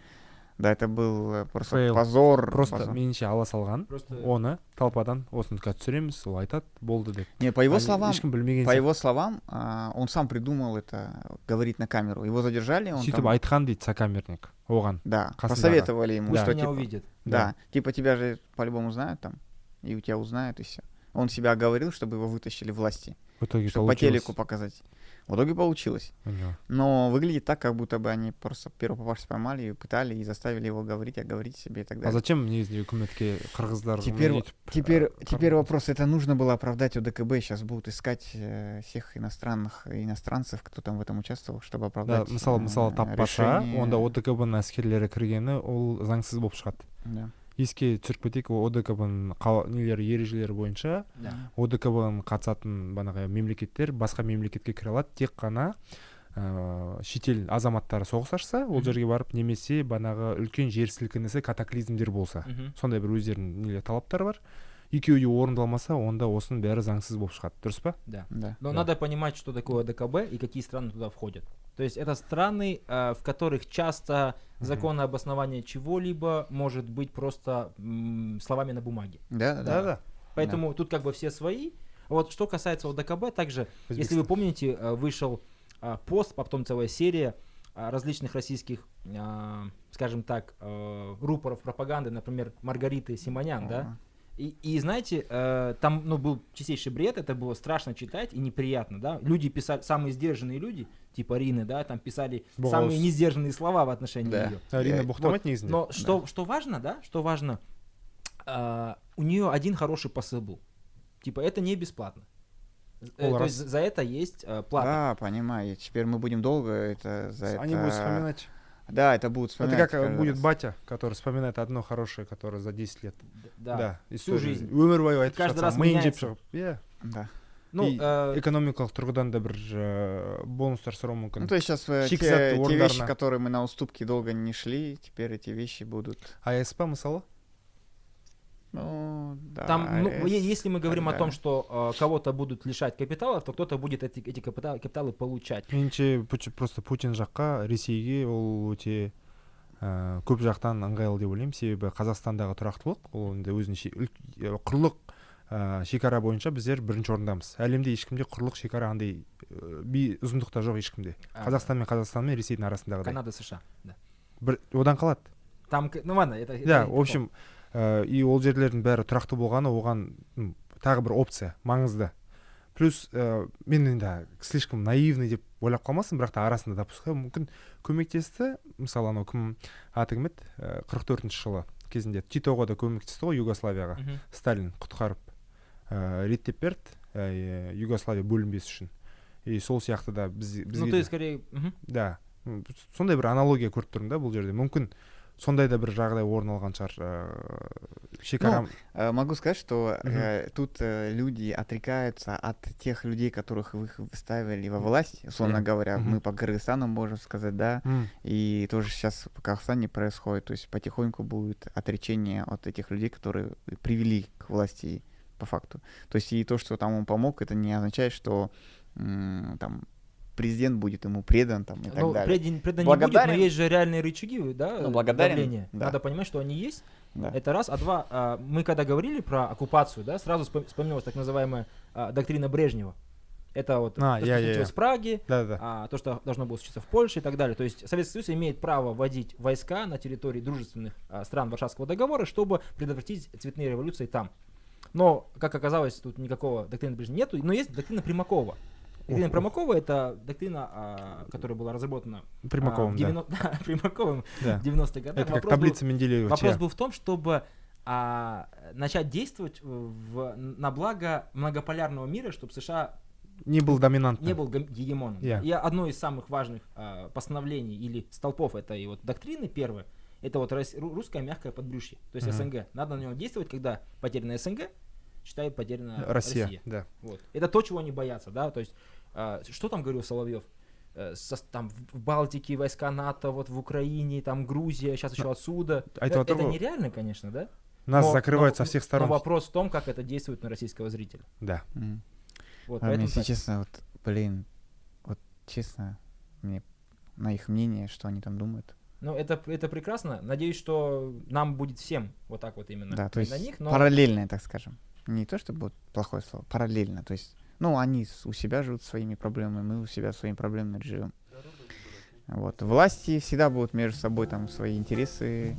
да, это был э, просто Фейл. позор. просто позор. меніңше ала салған Просто оны толпадан осындыққа түсіреміз ол айтады болды деп Не, по его Они- словам, ешкім білмеген по сияқты. его словам, а, он сам придумал это, говорить на камеру. Его задержали, он сөйтіп там- айтқан дейді сокамерник оған да, Краснодар. посоветовали ему, пусть что меня типа, увидят. да, типа тебя же по-любому знают там, и у тебя узнают и все. Он себя оговорил, чтобы его вытащили власти, в итоге чтобы по получилось. телеку показать. В итоге получилось. Ага. Но выглядит так, как будто бы они просто первого попавшись поймали и пытали и заставили его говорить, а говорить себе и так а далее. зачем негізінде үкіметке қырғыздар Теперь, өйтіп, теперь, э, теперь қырғыз- вопрос, это нужно было оправдать ОДКБ, сейчас будут искать э, всех иностранных иностранцев, кто там в этом участвовал, чтобы да оправдать. мысалы э, мысалы таппаса решение. онда одкб ның әскерлері кіргені ол заңсыз болып шығады Да. Еске түсіріп кетейік одкб нелері ережелері бойынша одкб қатысатын бағанағы мемлекеттер басқа мемлекетке кіре алады тек қана ыыы шетел азаматтары соғыс ашса ол жерге барып немесе бағанағы үлкен жер сілкінісі катаклизмдер болса. Сондай бір өздерінің нелер талаптары бар. Екеуі де орындалмаса онда осының бәрі заңсыз болып шығады дұрыс па Да. Да. Но Да. надо понимать, что такое ДКБ и какие страны туда входят. То есть это страны, э, в которых часто законное обоснование чего-либо может быть просто м, словами на бумаге. Да, да, да. Поэтому тут как бы все свои. Вот что касается ОДКБ, также, если вы помните, э, вышел а, пост, потом целая серия а, различных российских, а, скажем так, э, рупоров пропаганды, например, Маргариты Симонян, да? И, и знаете, э, там ну, был чистейший бред, это было страшно читать и неприятно, да. Люди писали, самые сдержанные люди, типа Рины, да, там писали Босс. самые несдержанные слова в отношении Да. ее. әрине Я- боқтамайды негізінде Но что, что важно, да, что важно, а, у нее один хороший посыл был. Типа, это не бесплатно. Э, Ол То раз. есть за это есть э, плата. Да, понимаю. Теперь мы будем долго это за они это- будут вспоминать Да, это будут это вспоминать. как э, каждый будет раз. батя который вспоминает одно хорошее которое за 10 лет Да. история. жизнь. өмір бойы айтып Каждый жатса раз миын жеп меняется. шығып иә Да. Ну, И э, экономикалық тұрғыдан да бір ә, бонустар сұрауы мүмкін Ну, то есть сейчас те, Шикізат те орындарына. вещи, которые мы на уступки долго не шли, теперь эти вещи будут. асп мысалы Ну, да. там, ну, э, если мы говорим о да. том, что э, кого-то будут лишать капиталов, то кто-то будет эти, эти капиталы, капиталы получать. меніңше просто путин жаққа ресейге ол өте ә, көп жақтан ыңғайлы деп ойлаймын себебі қазақстандағы тұрақтылық ол енді өзінің құрлық ә, шекара бойынша біздер бірінші орындамыз әлемде ешкімде құрлық шекара андай ә, би ұзындықта жоқ ешкімде қазақстан мен қазақстан мен ресейдің арасындағыдай Канада, США. Да. бір одан қалады Там, ну ладно, это... да в общем и ол жерлердің бәрі тұрақты болғаны оған тағы бір опция маңызды. Плюс ә, мен енді слишком наивный деп ойлап қалмасын бірақ та арасында допускаю мүмкін көмектесті. Мысалы анау кім аты кім еді? Ә, қырық төртінші жылы кезінде титоға да көмектесті ғой югославияға. Сталин құтқарып ә, реттеп берді ә, югославия бөлінбес үшін. И сол сияқты да біз Ну, бізге то де- есть, скорее... да. Сондай бір аналогия көріп тұрмын да бұл жерде. Мүмкін сондай да бір жағдай орын алған шығар ыыы шекара Э, Могу сказать, что э, тут э, люди отрекаются от тех людей, которых вы их выставили во власть, условно говоря. Мы по Кыргызстану можем сказать, да. И тоже сейчас в Казахстане происходит. То есть потихоньку будет отречение от этих людей, которые привели к власти по факту. То есть и то, что там он помог, это не означает, что там президент будет ему предан там, и так Ну, далее. предан, предан не будет, но Благодарен. есть же реальные рычаги, да, Ну, благодарен, давления. да. Надо понимать, что они есть. Да. Это раз. А два, а, мы когда говорили про оккупацию, да, сразу вспом- вспомнилась так называемая а, доктрина Брежнева. Это вот А, то, я- что я- случилось я. в Праге, да да а, то, что должно было случиться в Польше и так далее. То есть Советский Союз имеет право вводить войска на территории дружественных а, стран Варшавского договора, чтобы предотвратить цветные революции там. Но, как оказалось, тут никакого доктрины Брежнева нету, но есть доктрина Примакова. Доктрина. Примакова это доктрина, а, которая была разработана а, Примаковым, в да. 90 да, Примаковым Да. в 90-х годах. Это как Вопрос был- таблица Менделеева. Вопрос был в том, чтобы а, начать действовать в, на благо многополярного мира, чтобы США Не был доминантным. не был гем- гегемоном. Я. И одно из самых важных а, постановлений или столпов этой вот доктрины первое, это вот русское мягкое подбрюшье, то есть Мгм. СНГ. Надо на него действовать, когда потеряна СНГ, считают потеряна Россия, Россия. да. Вот. Это то, чего они боятся, да, то есть, а, что там говорил Соловьев? Э, со- там в Балтике войска НАТО, вот в Украине, там Грузия, сейчас еще отсюда. а это Э, это того- нереально, конечно, да? Нас Но- закрывают но- со всех Но сторон. вопрос в том, как это действует на российского зрителя. Да. Вот, А мне, поэтому если так. честно, вот, блин, вот честно, мне на их мнение, что они там думают. Ну, это, это прекрасно. Надеюсь, что нам будет всем вот так вот именно Да, то на есть них, но параллельное, так скажем. Не то, чтобы вот плохое слово, параллельно. То есть, ну, они у себя живут своими проблемами, мы у себя своими проблемами живем. Вот. Власти всегда будут между собой там свои интересы.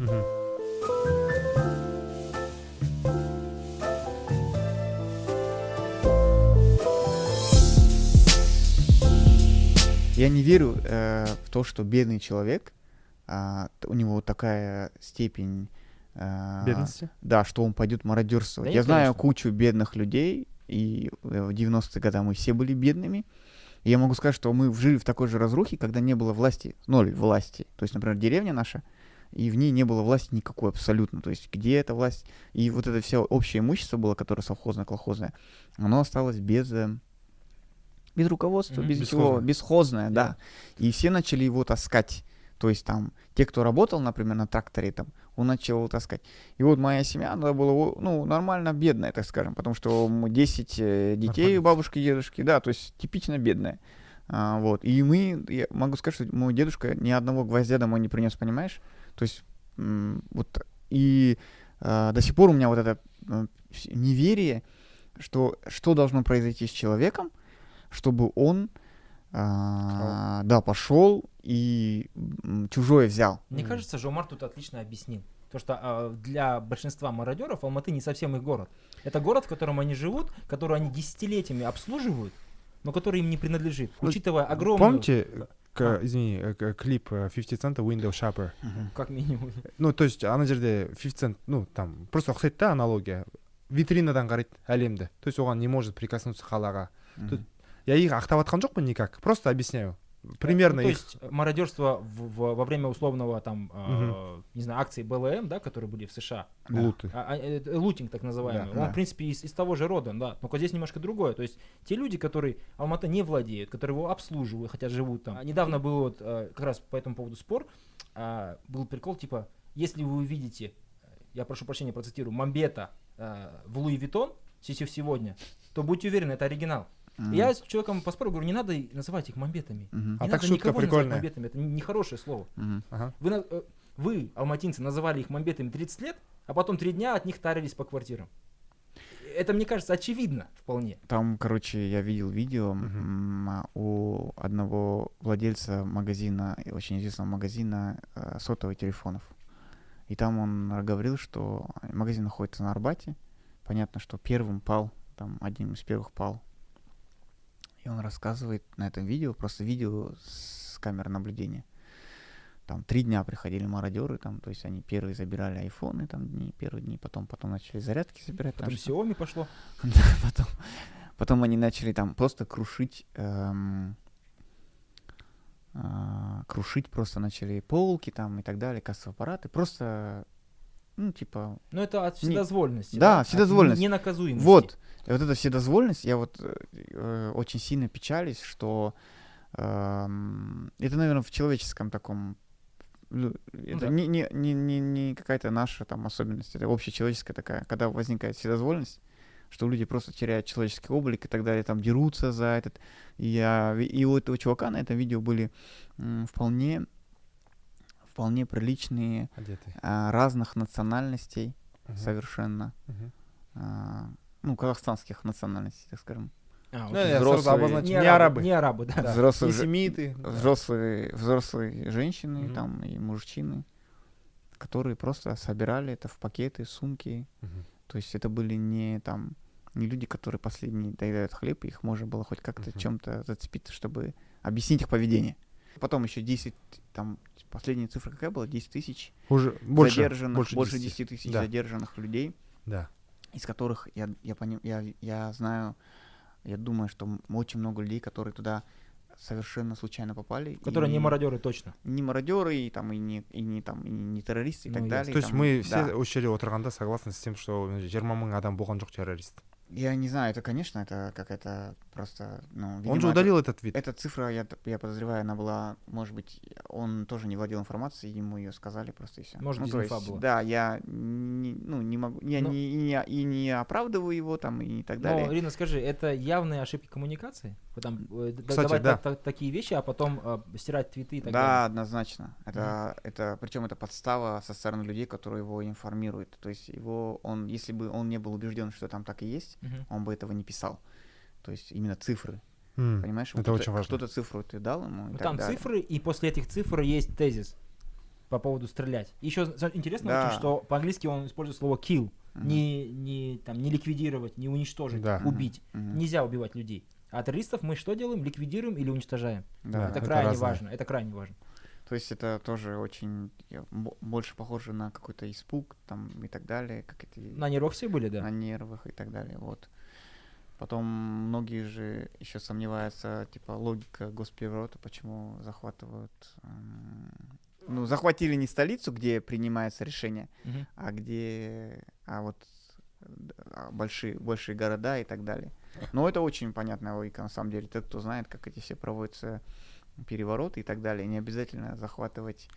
Я не верю э, в то, что бедный человек, т- у него такая степень... э, Бедности. Да, что он пойдет мародерствовать. Да Я нет, знаю конечно. кучу бедных людей, и в 90-е годы мы все были бедными. И я могу сказать, что мы жили в такой же разрухе, когда не было власти, ноль власти. То есть, например, деревня наша, и в ней не было власти никакой абсолютно. То есть, где эта власть? И вот это все общее имущество было, которое совхозное, колхозное, оно осталось без, э, без руководства, Мгм. без Бесхозное. бесхозное, да. И все начали его таскать. То есть там те, кто работал, например, на тракторе, там, он начал таскать. И вот моя семья, она была, ну, нормально бедная, так скажем, потому что мы 10 э, детей у бабушки и дедушки, да, то есть типично бедная. А, вот. И мы, я могу сказать, что мой дедушка ни одного гвоздя домой не принес, понимаешь? То есть вот и а, до сих пор у меня вот это с- неверие, что что должно произойти с человеком, чтобы он а, да, пошел и чужое взял. мне кажется, Жомар тут отлично объяснил. То, что а, для большинства мародеров Алматы не совсем их город. Это город, в котором они живут, который они десятилетиями обслуживают, но который им не принадлежит. Ну, Учитывая огромную... Помните, к- А. извини, э, к- клип э, 50 Cent Window Shopper? Как минимум. Ну, то есть ана жерде 50 Cent, ну, там, просто ұқсайды да аналогия. Витринадан қарайды әлемді. То есть оған не может прикоснуться қалаға. Тут Я их ақтап жатқан жоқпын никак. Просто объясняю. Примерно Ну, то их... есть мародерство в- в- во время условного там, а, не знаю, акции БЛМ, да, которые были в США, Да. луты. А, а, э, э, лутинг так называемый, Да, он да. в принципе из, из того же рода, да, только здесь немножко другое. То есть те люди, которые Алмата не владеют, которые его обслуживают, хотя живут там. А недавно был вот э, как раз по этому поводу спор, а, был прикол типа, если вы увидите, э, я прошу прощения, процитирую, Мамбета э, в Луи Виттон сети сегодня, то будьте уверены, это оригинал. И Я с человеком поспорил, говорю, не надо называть их мамбетами. А не так надо шутка никого называть прикольная. мамбетами, это нехорошее слово. Мгм. Ага. Вы, э, вы, алматинцы, называли их мамбетами 30 лет, а потом три дня от них тарились по квартирам. Это, мне кажется, очевидно вполне. Там, короче, я видел видео а, у одного владельца магазина, очень известного магазина э, сотовых телефонов. И там он говорил, что магазин находится на Арбате. Понятно, что первым пал, там одним из первых пал. И он рассказывает на этом видео, просто видео с камеры наблюдения. Там три дня приходили мародеры, там, то есть они первые забирали айфоны, там дни, первые дни, потом, потом начали зарядки собирать. там Потом что- Xiaomi пошло. да, потом, потом они начали там просто крушить, эм, а, крушить просто начали полки там и так далее, кассовые аппараты, просто, ну, типа, Но это от Не- вседозволенности. Да, От вседозволенность. Ненаказуемости. вот, и вот эта вседозволенность, я вот э, э, очень сильно печалюсь, что эм, это, наверное, в человеческом таком, лю- это Ну да. не, не, не, не, не какая-то наша там особенность, это общечеловеческая такая, когда возникает вседозволенность, что люди просто теряют человеческий облик и так далее, там дерутся за этот. И, я, и у этого чувака на этом видео были м, вполне, вполне приличные Одетый. а, разных национальностей Мгм. совершенно, Мгм. а, ну, казахстанских национальностей, так скажем. А, вот Ну, я это сразу взрослые- обозначил. не, Не арабы. Не арабы, да. Да. Взрослые Не семиты. да. Взрослые, взрослые женщины Мгм. там и мужчины, которые просто собирали это в пакеты, сумки. Мгм. То есть это были не там не люди, которые последние доедают хлеб, и их можно было хоть как-то Мгм. чем-то зацепиться, чтобы объяснить их поведение. Потом еще 10, там, последняя цифра какая была? 10 тысяч Уже больше, задержанных, больше, больше 10. 10 тысяч Да. задержанных людей, Да. из которых я, я, поним, я, я знаю, я думаю, что очень много людей, которые туда совершенно случайно попали. Которые и не мародеры точно. не мародеры, и, там, и, не, и, не, там, и не террористы, и Ну, так ясно. далее. То есть там, мы все да. осы жерде отырғанда согласны с тем что жиырма мың адам болған жоқ террорист Я не знаю, это, конечно, это какая-то просто, ну, он видимо, же это- удалил этот твит Эта цифра, я, я подозреваю, она была, может быть, он тоже не владел информацией, ему ее сказали просто и все. Может, ну, то есть, была. Да, я не, ну, не могу, я Но- не, и, не, и не оправдываю его там и так далее. Но, Ирина, скажи, это явные ошибки коммуникации? Вот Там, э, Кстати, давать да. та- та- такие вещи, а потом э, стирать твиты и так да, далее. однозначно. Это, это, причем это подстава со стороны людей, которые его информируют. То есть его, он, если бы он не был убежден, что там так и есть, Мгм. он бы этого не писал. То есть именно цифры, М, понимаешь? это Вот это- очень важно. Что-то цифру ты дал ему. и Ну, так там далее. цифры, и после этих цифр есть тезис по поводу стрелять. Еще интересно Да. очень, что по-английски он использует слово kill. Мгм. Не, не, там, не ликвидировать, не уничтожить, Да. Убить. Мгм. Нельзя убивать людей. А террористов мы что делаем? Ликвидируем или уничтожаем. Да. это это крайне разное. важно. Это крайне важно. То есть это тоже очень больше похоже на какой-то испуг там и так далее, как эти На нервах все были, да. на нервах и так далее. Вот. Потом многие же еще сомневаются, типа логика госпереворота, почему захватывают. м, Ну, захватили не столицу, где принимается решение, Мгм. а где, а вот а, большие, большие города и так далее. Но это очень понятная логика, на самом деле. Тот, кто знает, как эти все проводятся перевороты и так далее, не обязательно захватывать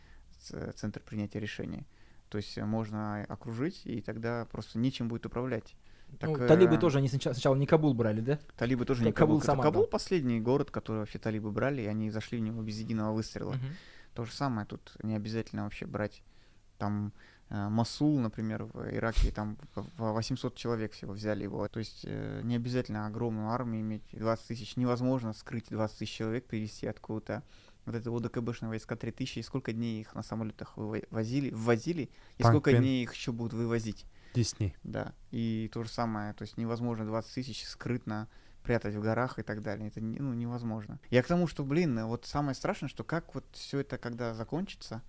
центр принятия решений. То есть э, можно окружить, и тогда просто нечем будет управлять. Так, ну, талибы э, тоже они сначала, сначала не Кабул брали, да? Талибы тоже Ка- не Кабул. Кабул Кабул отдал. последний город, который вообще талибы брали, и они зашли в него без единого выстрела. Мгм. То же самое тут не обязательно вообще брать. Там Масул, например, в Ираке, там в- в 800 человек всего взяли его. То есть э, не обязательно огромную армию иметь, 20 тысяч. Невозможно скрыть 20 тысяч человек, привезти откуда-то. Вот это ОДКБшные войска 3000, и сколько дней их на самолетах вывозили, ввозили, и сколько Панкпен. дней их еще будут вывозить. 10 дней Да, и то же самое, то есть невозможно 20 тысяч скрытно прятать в горах и так далее. Это ну, невозможно. Я к тому, что, блин, вот самое страшное, что как вот все это, когда закончится,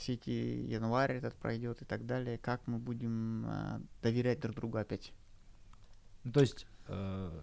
все эти январь этот пройдет и так далее, как мы будем э, доверять друг другу опять. Ну, то есть, э,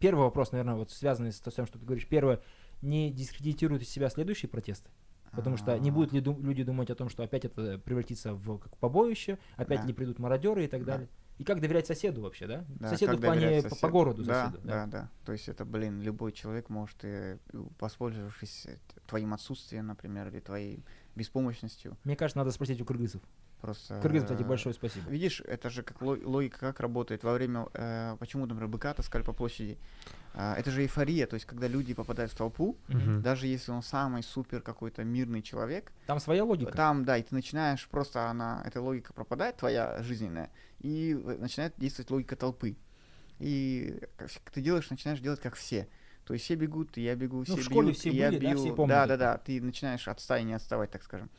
первый вопрос, наверное, вот связанный с тем, что ты говоришь. Первое, не дискредитируют из себя следующие протесты? Потому что не А, будут ли дум- люди думать о том, что опять это превратится в как побоище, опять Да. ли придут мародеры и так Да. дале. И как доверять соседу вообще, да? Да, соседу в плане доверять по- по, городу да, соседу. Да, да, То есть это, блин, любой человек может, э, воспользовавшись э, твоим отсутствием, например, или твоей беспомощностью, Мне кажется, надо спросить у кыргызов. просто... Кыргыз, кстати, э, большое спасибо. Видишь, это же как ло- логика как работает во время, э, почему, например, быка таскали по площади. А, это же эйфория, то есть когда люди попадают в толпу. Мгм. даже если он самый супер какой-то мирный человек, Там своя логика. там, да, и ты начинаешь просто, она, эта логика пропадает, твоя жизненная, и э, начинает действовать логика толпы. И ты делаешь, начинаешь делать как все. То есть все бегут, и я бегу, все Ну, в школе бьют, все и я были, да, бью. все помнят да, да, да, ты начинаешь от стаи не отставать, так скажем.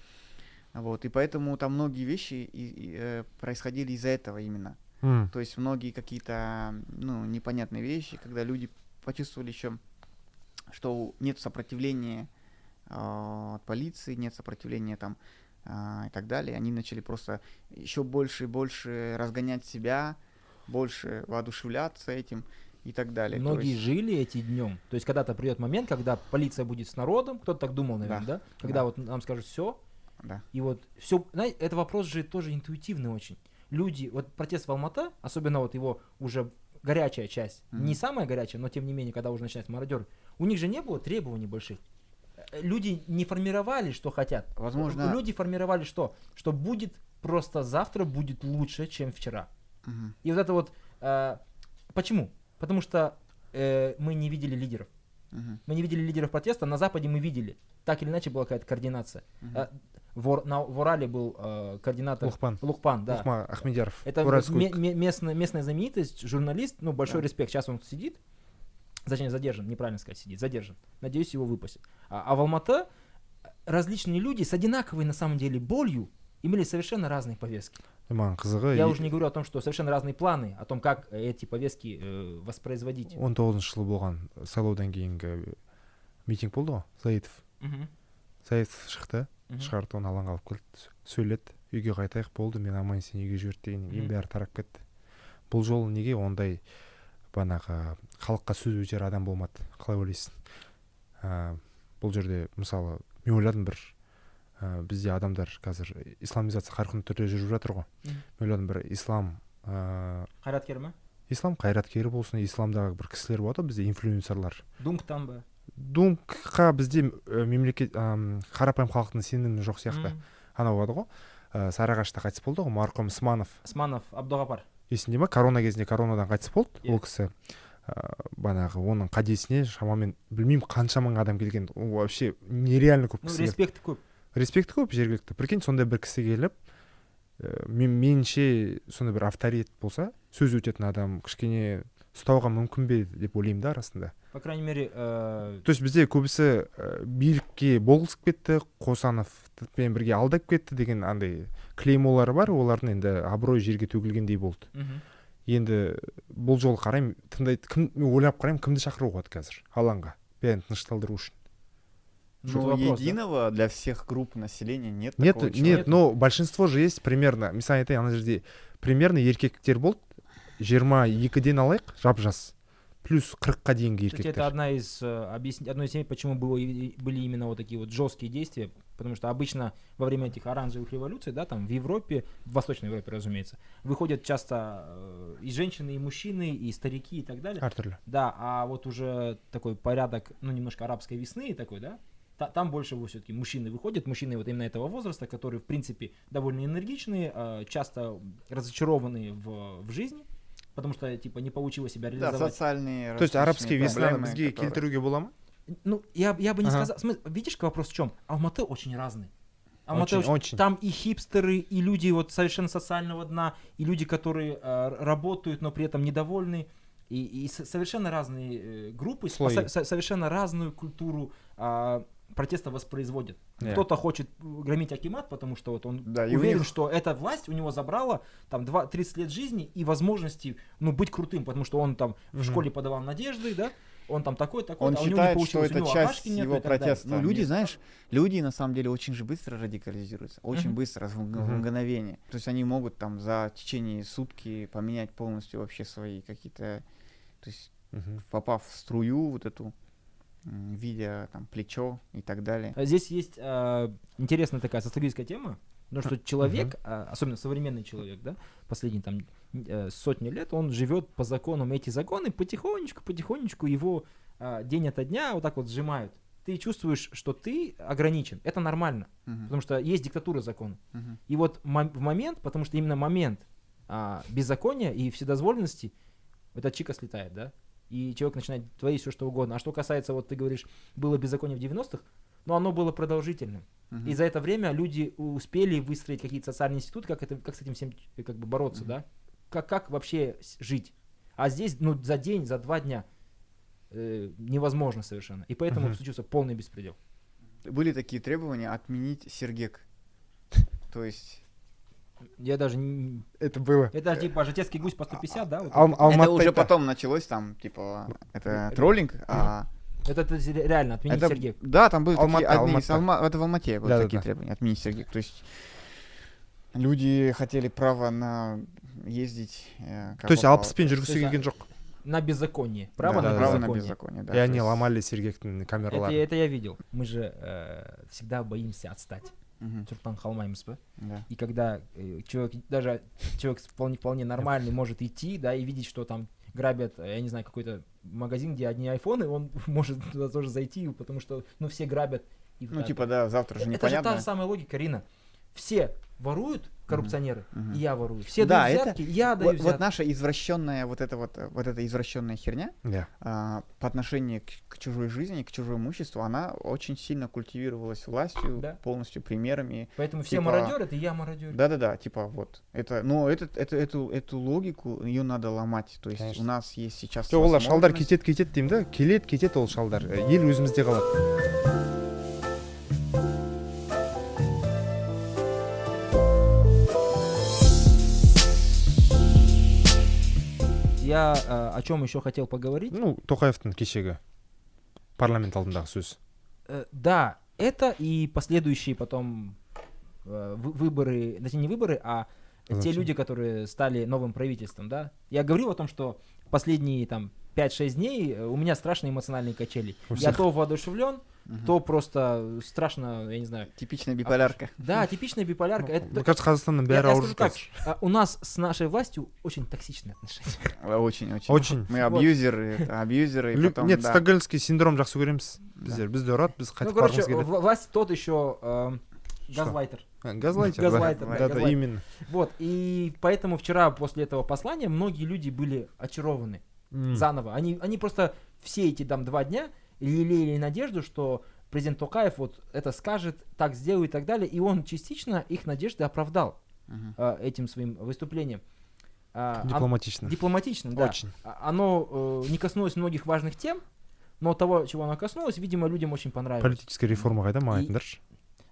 Вот, и поэтому там многие вещи и- и, э, происходили из-за этого именно. М, То есть многие какие-то, ну, непонятные вещи, когда люди почувствовали еще, что нет сопротивления а, от полиции, нет сопротивления там а, и так далее, они начали просто еще больше и больше разгонять себя, больше воодушевляться этим и так далее. Многие есть- жили эти днем. То есть когда-то придет момент, когда полиция будет с народом, кто-то так думал, наверное, да? Да, Когда да. вот нам скажут все, Да. и вот все, знаете, это вопрос же тоже интуитивный очень. Люди, вот протест в Алмата, особенно вот его уже горячая часть, Мгм. не самая горячая, но тем не менее, когда уже начинается мародер, у них же не было требований больших. Э, Люди не формировали, что хотят. Возможно- Люди формировали что? Что будет просто завтра будет лучше, чем вчера. Мгм. И вот это вот... э, почему? Потому что э, мы не видели лидеров. Мгм. Мы не видели лидеров протеста, на Западе мы видели. Так или иначе была какая-то координация. Э, в, на, в Урале был э, координатор Лухпан. Лукпан, да. Лухма Ахмедяров. Это ме- местная, местная знаменитость, журналист, ну, большой Да. респект. Сейчас он сидит, зачем задержан, неправильно сказать, сидит, задержан. Надеюсь, его выпустят. А, а в Алматы различные люди с одинаковой, на самом деле, болью имели совершенно разные повестки. маған қызығы Я уже не говорю о том, что совершенно разные планы, о том, как э, эти повестки э, воспроизводить. он тоғызыншы жылы болған. Сайлаудан кейінгі митинг болды ғой заитов. Мгм, заитов шықты шығарды оны алаңға алып келді сө- сөйледі. Үйге қайтайық болды мен аман есен үйге жіберді дегеннен кейін бәрі тарап кетті. Бұл жолы неге ондай банағы халыққа сөз өтер адам болмады қалай ойлайсың? Ә, бұл жерде мысалы мен ойладым бір ә, бізде адамдар қазір исламизация қарқынды түрде жүріп жатыр ғой. Ойладым бір ислам ә, қайраткер ма? ислам қайраткері болсын исламдағы бір кісілер болады ғой бізде инфлюенсерлар. Дунгтан ба? Дунгқа бізде ә, мемлекет ә, қарапайым халықтың сенімі жоқ сияқты. Анау болады ғой. Ә, сарыағашта қайтыс болды ғой марқұм сманов. Османов абдуғапар. Есіңде ма? Корона кезінде коронадан қайтыс болды Иә. ол кісі. Ә, банағы оның қадесіне шамамен білмеймін қанша мың адам келген. Ол вообще нереально көп ну кісі келді. респект көп. Респект көп жергілікті. Прикинь сондай бір кісі келіп ә, мен меніңше сондай бір авторитет болса сөз өтетін адам кішкене ұстауға мүмкін бе деп ойлаймын да арасында. По крайней мере э, то есть бізде көбісі ә, билікке болғызып кетті қосановпен бірге алдап кетті деген андай клеймолары бар олардың енді абыройы жерге төгілгендей болды. Енді бұл жолы қараймын тыңдайды кім мен ойлап қараймын кімді шақыруға болады қазір алаңға бәрін тынышталдыру үшін. Ну, Ну, вот вопрос, да. единого для всех групп населения нет нет такого нет человека. но большинство же есть примерно мысалы айтайын ана жерде примерно еркектер болды жиырма екіден алайық жап жас плюс қырыққа дейінгі Кстати, это еркектер одна из э, объясн... одно из тем, почему было, и- были именно вот такие вот жесткие действия, потому что обычно во время этих оранжевых революций, да, там в Европе, в Восточной Европе, разумеется, выходят часто э, и женщины, и мужчины, и старики, и так далее. әртүрлі Да, а вот уже такой порядок, ну, немножко арабской весны такой, да, та- там больше все-таки мужчины выходят, мужчины вот именно этого возраста, которые, в принципе, довольно энергичные, э, часто разочарованные в, в жизни, потому что, типа, не получилось себя Да, реализовать. социальные то есть арабские проблемы, бізге которые- келтіруге бола ма Ну, я, я бы не Ага. сказал. Смысл, видишь, вопрос в чем? Алматы очень разный. Алматы Очень, очень. Там и хипстеры, и люди вот совершенно социального дна, и люди, которые э, работают, но при этом недовольны. И, и со- совершенно разные э, группы, со- со- совершенно разную культуру а, протеста воспроизводят. Yeah. Кто-то хочет э, громить Акимат, потому что вот он Да, уверен, них- что эта власть у него забрала там 2, 30 лет жизни и возможности ну, быть крутым, потому что он там в Мгм. школе подавал надежды, да, он там такой, такой, Он а у него не считает, что это него часть нету его протеста. Ну, люди, Нет. знаешь, люди на самом деле очень же быстро радикализируются. Очень Мгм. быстро, в, в Мгм. мгновение. То есть они могут там за течение сутки поменять полностью вообще свои какие-то... То есть Мгм. попав в струю вот эту, видя там плечо и так далее. А Здесь есть а, интересная такая социологическая тема, потому что человек, а, особенно современный человек, да, последние там э, сотни лет, он живет по законам. Эти законы потихонечку, потихонечку его а, день ото дня вот так вот сжимают. Ты чувствуешь, что ты ограничен. Это нормально, Мгм. потому что есть диктатура закона. Мгм. И вот мо- в момент, потому что именно момент а, беззакония и вседозволенности, эта чика слетает, да? И человек начинает творить все, что угодно. А что касается, вот ты говоришь, было беззаконие в 90-х, но оно было продолжительным. Мгм. И за это время люди успели выстроить какие-то социальные институты, как, это, как с этим всем э, как бы бороться, Мгм. да? Как, как вообще жить? А здесь, ну, за день, за два дня э, невозможно совершенно. И поэтому Мгм. случился полный беспредел. Были такие требования отменить Сергек. То есть Я даже... не- это было Это типа жатецкий гусь по 150, да? вот Ал- это? Алматыда это уже это- потом началось там, типа, это Ре- троллинг, а Это, это ре- реально, отменить это, Сергей. да, там были Алмата, такие одни из Алмата. Алма- это в Алмате были Да-да-да. такие требования, отменить Сергек. То есть люди хотели право на ездить. э, как то есть попало. алпыспен То жүргісі есть, а, келген жоқ На беззаконие. Право Да, на право на беззаконие. беззаконие, да. и то они есть- ломали сергектің Это, камераларын это я видел. Мы же э, всегда боимся отстать. Мгм, Чуртан Халмаймс, да? да. И когда э, человек, даже человек вполне, вполне нормальный может идти, да, и видеть, что там грабят, э, я не знаю, какой-то магазин, где одни айфоны, он может туда тоже зайти, потому что, ну, все грабят. И Ну, так типа, да, завтра же это же непонятно. та же самая логика, Рина. Все воруют, коррупционеры, мгм. и я ворую. Все Да, дают это- взятки, я даю Вот, вот взятки. наша извращенная, вот эта вот, э, вот эта извращенная херня иә а, по отношению к, к чужой жизни, к чужому имуществу, она очень сильно культивировалась властью, Да. полностью примерами. Поэтому все типа- мародерят, и я мародер. Да-да-да, типа вот. Это, но этот, это, эту, эту логику, ее надо ломать. То есть Конечно. у нас есть сейчас жоқ олар шалдар возможность- кетеді кетеді деймін да келеді кетеді ол шалдар Э, ел өзімізде қалады я э, о чем еще хотел поговорить. ну тоқаевтың кешегі парламент алдындағы сөз Э, да, это и последующие потом э, вы- выборы, точнее не выборы, а те Зачем? люди, которые стали новым правительством, да. Я говорил о том, что последние там 5-6 дней э, у меня страшные эмоциональные качели. У Я всех. то воодушевлен, Мгм. то просто страшно, я не знаю. Типичная биполярка. Да, типичная биполярка. мне Это, кажется қазақстанның я- бәрі я ауырып скажу так, жатыр а, у нас с нашей властью очень токсичные отношения. Очень-очень. очень Мы Вот. абьюзеры, это абьюзеры, и Лю- потом, нет да. стокгольмский синдром жақсы көреміз Да. біздер бізді ұрады біз Ну, қайтып короче, барғымыз келеді вла- власть тот еще э, Что? газлайтер. А, газлайтер Газлайтер, да, да, да, да, газлайтер. именно Вот, и поэтому вчера после этого послания многие люди были очарованы М. заново. Они, они просто все эти там два дня лелеяли надежду, что президент Токаев вот это скажет, так сделает и так далее. И он частично их надежды оправдал э, этим своим выступлением. А, он- дипломатично дипломатичным, да. очень А- Оно э, не коснулось многих важных тем, но того, чего оно коснулось, видимо, людям очень понравилось. политическая реформа қайда маған И-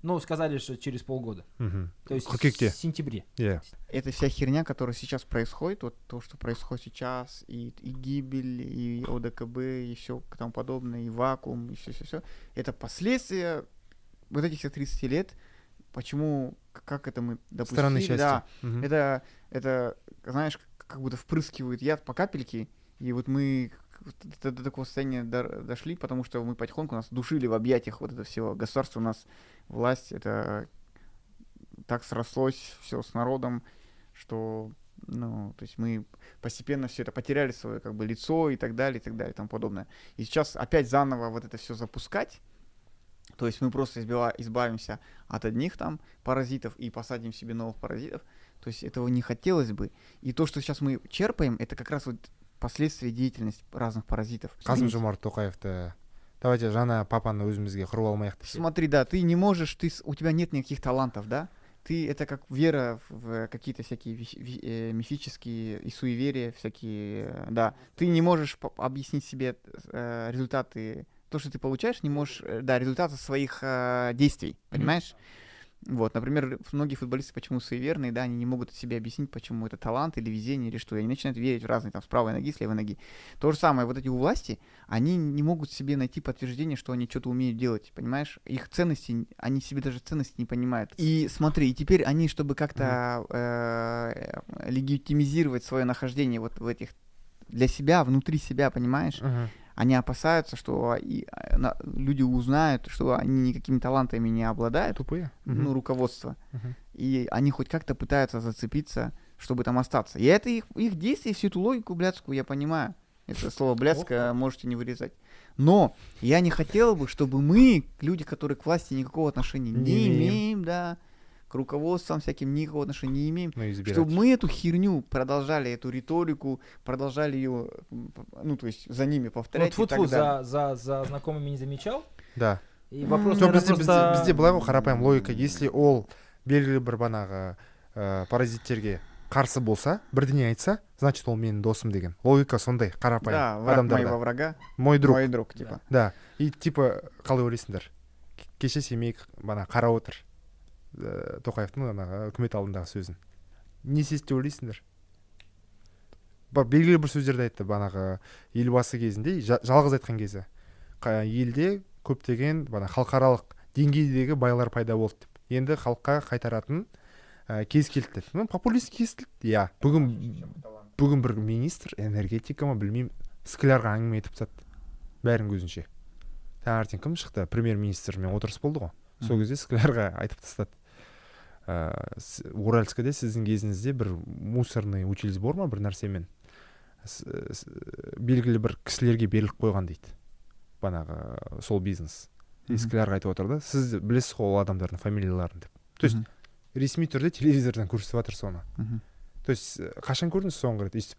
айтыңдаршы Ну, сказали, что через полгода. мхм То есть қыркүйекте в сентябре. иә эта вся херня, которая сейчас происходит, вот то, что происходит сейчас, и, и гибель, и ОДКБ, и все тому подобное, и вакуум, и все-все-все, это последствия вот этих всех 30 лет. Почему, как это мы допустили? странное счастье Да, Мгм. это, это, знаешь, как будто впрыскивают яд по капельке, и вот мы до, до такого состояния дошли, потому что мы потихоньку нас душили в объятиях вот этого всего. Государство у нас, власть, это так срослось все с народом, что, ну, то есть мы постепенно все это потеряли свое как бы лицо и так далее, и так далее, и тому подобное. И сейчас опять заново вот это все запускать, то есть мы просто избива- избавимся от одних там паразитов и посадим себе новых паразитов. То есть этого не хотелось бы. И то, что сейчас мы черпаем, это как раз вот последствия деятельности разных паразитов. Ты- жомарт тоқаевты давайте жаңа папаны өзімізге құрып алмайық десе Смотри, да, ты не можешь, ты, у тебя нет никаких талантов, да? Ты это как вера в какие-то всякие э, мифические и суеверия всякие, э, да. Ты не можешь объяснить себе э, результаты, то, что ты получаешь, не можешь, да, результаты своих действий, понимаешь? Вот, например, многие футболисты почему суеверные, да, они не могут себе объяснить, почему это талант или везение или что, и они начинают верить в разные там с правой ноги, с левой ноги. То же самое, вот эти у власти, они не могут себе найти подтверждение, что они что-то умеют делать, понимаешь? Их ценности, они себе даже ценности не понимают. И смотри, и теперь они, чтобы как-то э, легитимизировать свое нахождение вот в этих для себя, внутри себя, понимаешь? Мгм. Они опасаются, что и, э, на- люди узнают, что они никакими талантами не обладают, тупые ну, Мгм. руководство. Мгм. И они хоть как-то пытаются зацепиться, чтобы там остаться. И это их, их действия, всю эту логику блядскую я понимаю. Это слово блядское можете не вырезать. Но я не хотел бы, чтобы мы, люди, которые к власти никакого отношения не, Не имеем, да, к руководствам всяким никакого отношения не имеем, ну избирать чтобы мы эту херню продолжали, эту риторику, продолжали ее, ну, то есть за ними Ну, повторять и тьфу так далее. за, за, за знакомыми не замечал. да И вопрос, жоқ наверное, бізде бізде просто- бізде былай ғой қарапайым логика если ол белгілі бір банағы ә, паразиттерге қарсы болса бірдеңе айтса значит ол менің досым деген логика сондай қарапайым Да, враг адамдарда моего врага, мой друг мой друг, типа. да и типа қалай ойлайсыңдар К- кеше семейк бана қарап отыр ә, тоқаевтың анағы үкімет алдындағы сөзін. Не істейсіз деп ойлайсыңдар? Ба- белгілі бір сөздерді айтты банағы елбасы кезінде жа- жалғыз айтқан кезі. Елде көптеген бана халықаралық деңгейдегі байлар пайда болды деп. Енді халыққа қайтаратын ә, кез келді деді. Ну популистский естілді иә бүгін бүгін бір министр энергетика ма білмеймін склярға әңгіме айтып тастады. Бәрінің көзінше. Таңертең кім шықты? Премьер министрмен отырыс болды ғой. Сол кезде склярға айтып тастады. Ә, с- уральскіде сіздің кезіңізде бір мусорный утилиз бар ма бір нәрсемен? Белгілі бір кісілерге беріліп қойған дейді. Банағы сол бизнес. Склярға айтып отыр да сіз білесіз ғой ол адамдардың фамилияларын деп. То есть ресми түрде телевизордан көрсетіп жатыр соны. То есть э, қашан көрдіңіз соңғы рет өйстіп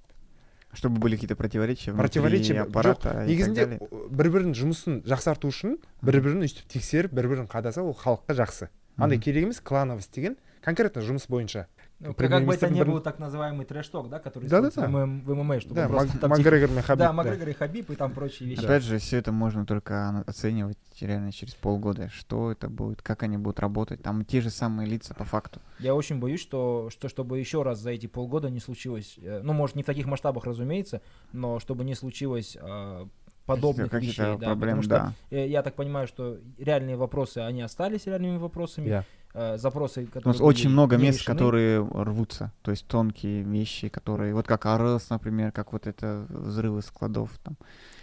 Чтобы были противоречия внутри Противоречия б- аппарата негізінде бір бірінің жұмысын жақсарту үшін бір бірін өйстіп тексеріп бір бірін қадаса ол халыққа жақсы. андай Мгм. керек емес клановость деген конкретно жұмыс бойынша Ну, как, премьер как бы это министрдің не бірін- был так называемый трэш-ток, да, который Да-да-да. используется в, ММ в ММА, чтобы да просто Мак- там, типа, макгрегор мен хабиб да, да. Макгрегор и Хабиб и там прочие вещи. Опять же, все это можно только ана- оценивать реально через полгода, что это будет, как они будут работать. Там те же самые лица по факту. Я очень боюсь, что, что чтобы еще раз за эти полгода не случилось, э, ну, может, не в таких масштабах, разумеется, но чтобы не случилось э, подобных Каких-то вещей, да, проблем, потому что да. э, я так понимаю, что реальные вопросы, они остались реальными вопросами, иә э, запросы, У которые нас очень много мест, решены. которые рвутся, то есть тонкие вещи, которые, вот как АРС, например, как вот это взрывы складов там,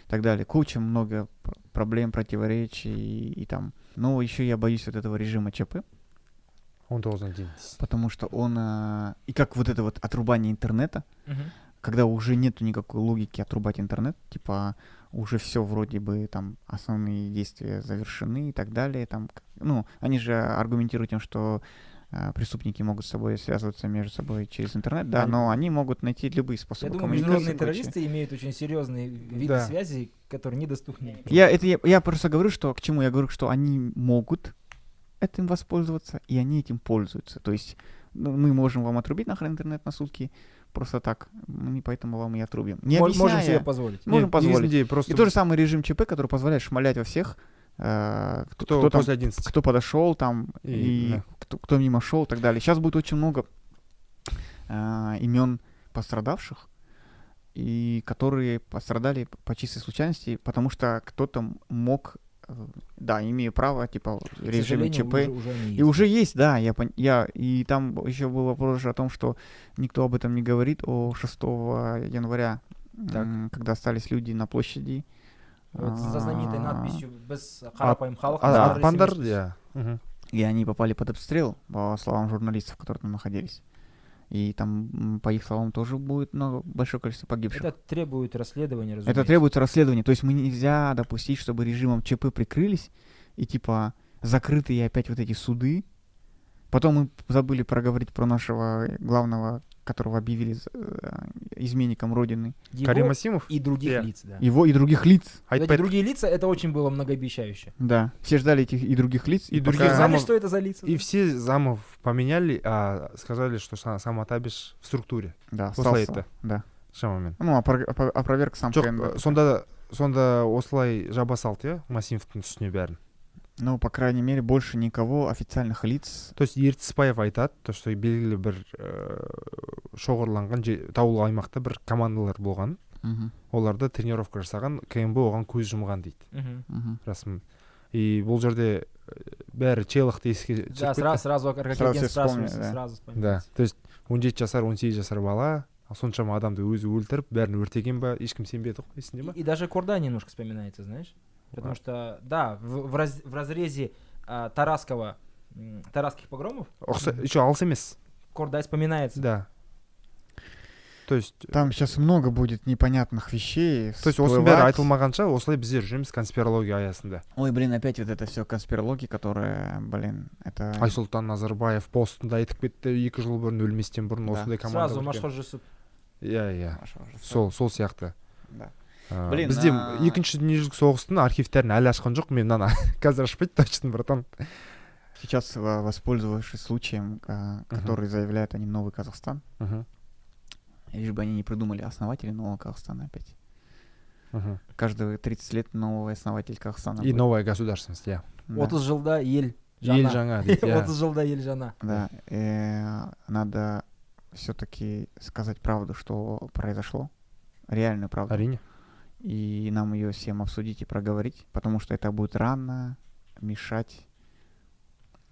и так далее. Куча много пр- проблем, противоречий и, и там. Но еще я боюсь вот этого режима ЧП, он тоғыздан дейін потому что он а, и как вот это вот отрубание интернета, Мгм. Когда уже нету никакой логики отрубать интернет, типа уже все вроде бы там основные действия завершены и так далее, там, ну, они же аргументируют тем, что а, преступники могут с собой связываться между собой через интернет, да, Они- но они могут найти любые Я способы думаю, коммуникации международные террористы имеют очень серьезные виды Да. связи, которые недоступны. Я, это, я, я просто говорю, что к чему я говорю, что они могут этим воспользоваться, и они этим пользуются. То есть ну, мы можем вам отрубить нахрен интернет на сутки, просто так, мы поэтому вам и отрубим. Не Можем объясняя- себе позволить. Можем Нет, позволить. негізінде просто И тот же самый режим ЧП, который позволяет шмалять во всех, э, кто, кто кто там, после 11 кто подошел там И, и, да. кто, кто мимо шел и так далее. Сейчас будет очень много имен пострадавших, и которые пострадали по чистой случайности, потому что кто-то м- мог, э, да, имея право, типа, К режиме ЧП, уже- уже и есть. уже есть, да, я, я и там еще был вопрос же о том, что никто об этом не говорит, о 6 января, Так. когда остались люди на площади. Вот за знаменитой а, надписью «Без қарапайым халық». А- бәрі атпандар ресми иә мгм. И они попали под обстрел, по словам журналистов, которые там находились. И там, по их словам, тоже будет много, большое количество погибших. Это требует расследования, Это разумеется. требуется расследование. То есть мы нельзя допустить, чтобы режимом ЧП прикрылись и типа закрытые опять вот эти суды. Потом мы забыли проговорить про нашего главного, которого объявили э, изменником Родины. Его карим асимов и других Иә. лиц, да. Его и других лиц. Айтпайды другие лица, это очень было многообещающе. Да. Все ждали этих и других лиц. И пока- других знали, замов- что это за лица? и все замов поменяли а сказали что са- сам атабиш в структуре Да, остался. айтты. Да. шамамен Ну, опро- опро- опроверг сам жоқ сонда сонда осылай жаба салды иә масимовтың үстіне бәрін Ну, по крайней мере, больше никого официальных лиц. то есть ертісбаев айтады то что белгілі бір ііі шоғырланған же- таулы аймақта бір командалар болған оларда тренировка жасаған кмб оған көз жұмған дейді Мгм. мгм. расым и бұл жерде і, бәрі челықты еске Да, сразу, сразу, как Сразу сразу да то есть он жеті жасар он сегіз жасар бала соншама адамды өзі өлтіріп бәрін өртеген ба ешкім сенбеді ғой есіңде ма И, и даже Корда немножко вспоминается, знаешь? Потому А. что, да, в, в раз- в разрезе а, Тарасского, м, Тарасских погромов ұқса еще алыс емес Кордай вспоминается. да то есть Там сейчас много будет непонятных вещей. то есть осының бәрі всплывать. айтылмағанша осылай біздер жүреміз конспирология аясында Ой, блин, опять вот это все конспирология, которая, блин, это... айсұлтан назарбаев постында айтып кетті екі жыл бұрын өлместен бұрын Да. осындай команда Сразу бар екен. Машхор Жусуп. иә иә Маша уже сол сол сияқты Да. Ә, Блин, бізде а- екінші дүниежүзілік соғыстың архивтерін әлі ашқан жоқ мен мынаны қазір ашпайды точно братан Сейчас, во- воспользовавшись случаем, а, который заявляет они новый Казахстан, Мгм, лишь бы они не придумали основатели нового Казахстана опять. мгм. Каждые 30 лет новый основатель Казахстана. и будет. новая государственность иә Да. 30 жылда ел ел жаңа. жаңа дейді иә 30 жылда ел жаңа. Да, э, надо все-таки сказать правду, что произошло, реальную правду, әрине и нам ее всем обсудить и проговорить, потому что это будет рано мешать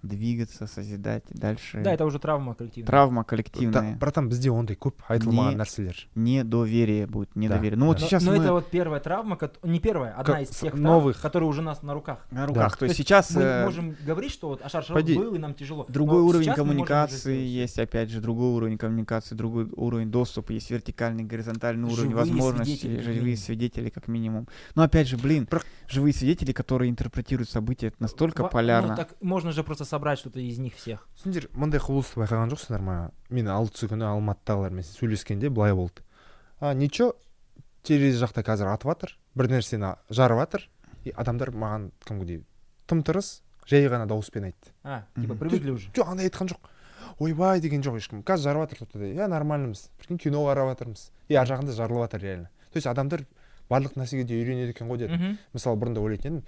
двигаться, созидать дальше. Да, это уже травма коллективная. Травма Та- коллективная, братан бізде ондай көп айтылмаған Не- нәрселер недоверие будет, недоверие. Ну вот да. но, сейчас но мы это вот первая травма, не первая, одна Как из тех травм, новых. которые уже у нас на руках. на руках. Да. То есть есть сейчас Мы э, можем говорить, что вот Ашар Пойди. был, и нам тяжело. другой уровень коммуникации есть, опять же, другой уровень коммуникации, другой уровень доступа, есть вертикальный, горизонтальный уровень возможностей, живые свидетели как минимум. Но опять же, блин, Про- живые свидетели, которые интерпретируют события настолько Ва- полярно. Ну, так можно же просто собрать что-то из них всех. сендер мындай құбылысты байқаған жоқсыңдар ма мен алтысы күні алматыдағылармен сөйлескенде былай болды. А ничего терезе жақта қазір атып жатыр бір нәрсені жарып жатыр и адамдар маған кәдімгідей тым тырыс жай ғана дауыспен айтты. А, типа привыкли уже. жоқ андай айтқан жоқ. Ойбай деген жоқ ешкім. Қазір жарып жатыр иә нормальнымыз прикинь кино қарап жатырмыз и ар жағында жарылып жатыр реально. То есть адамдар барлық нәрсеге де үйренеді екен ғой дедім. Мысалы бұрында ойлайтын едім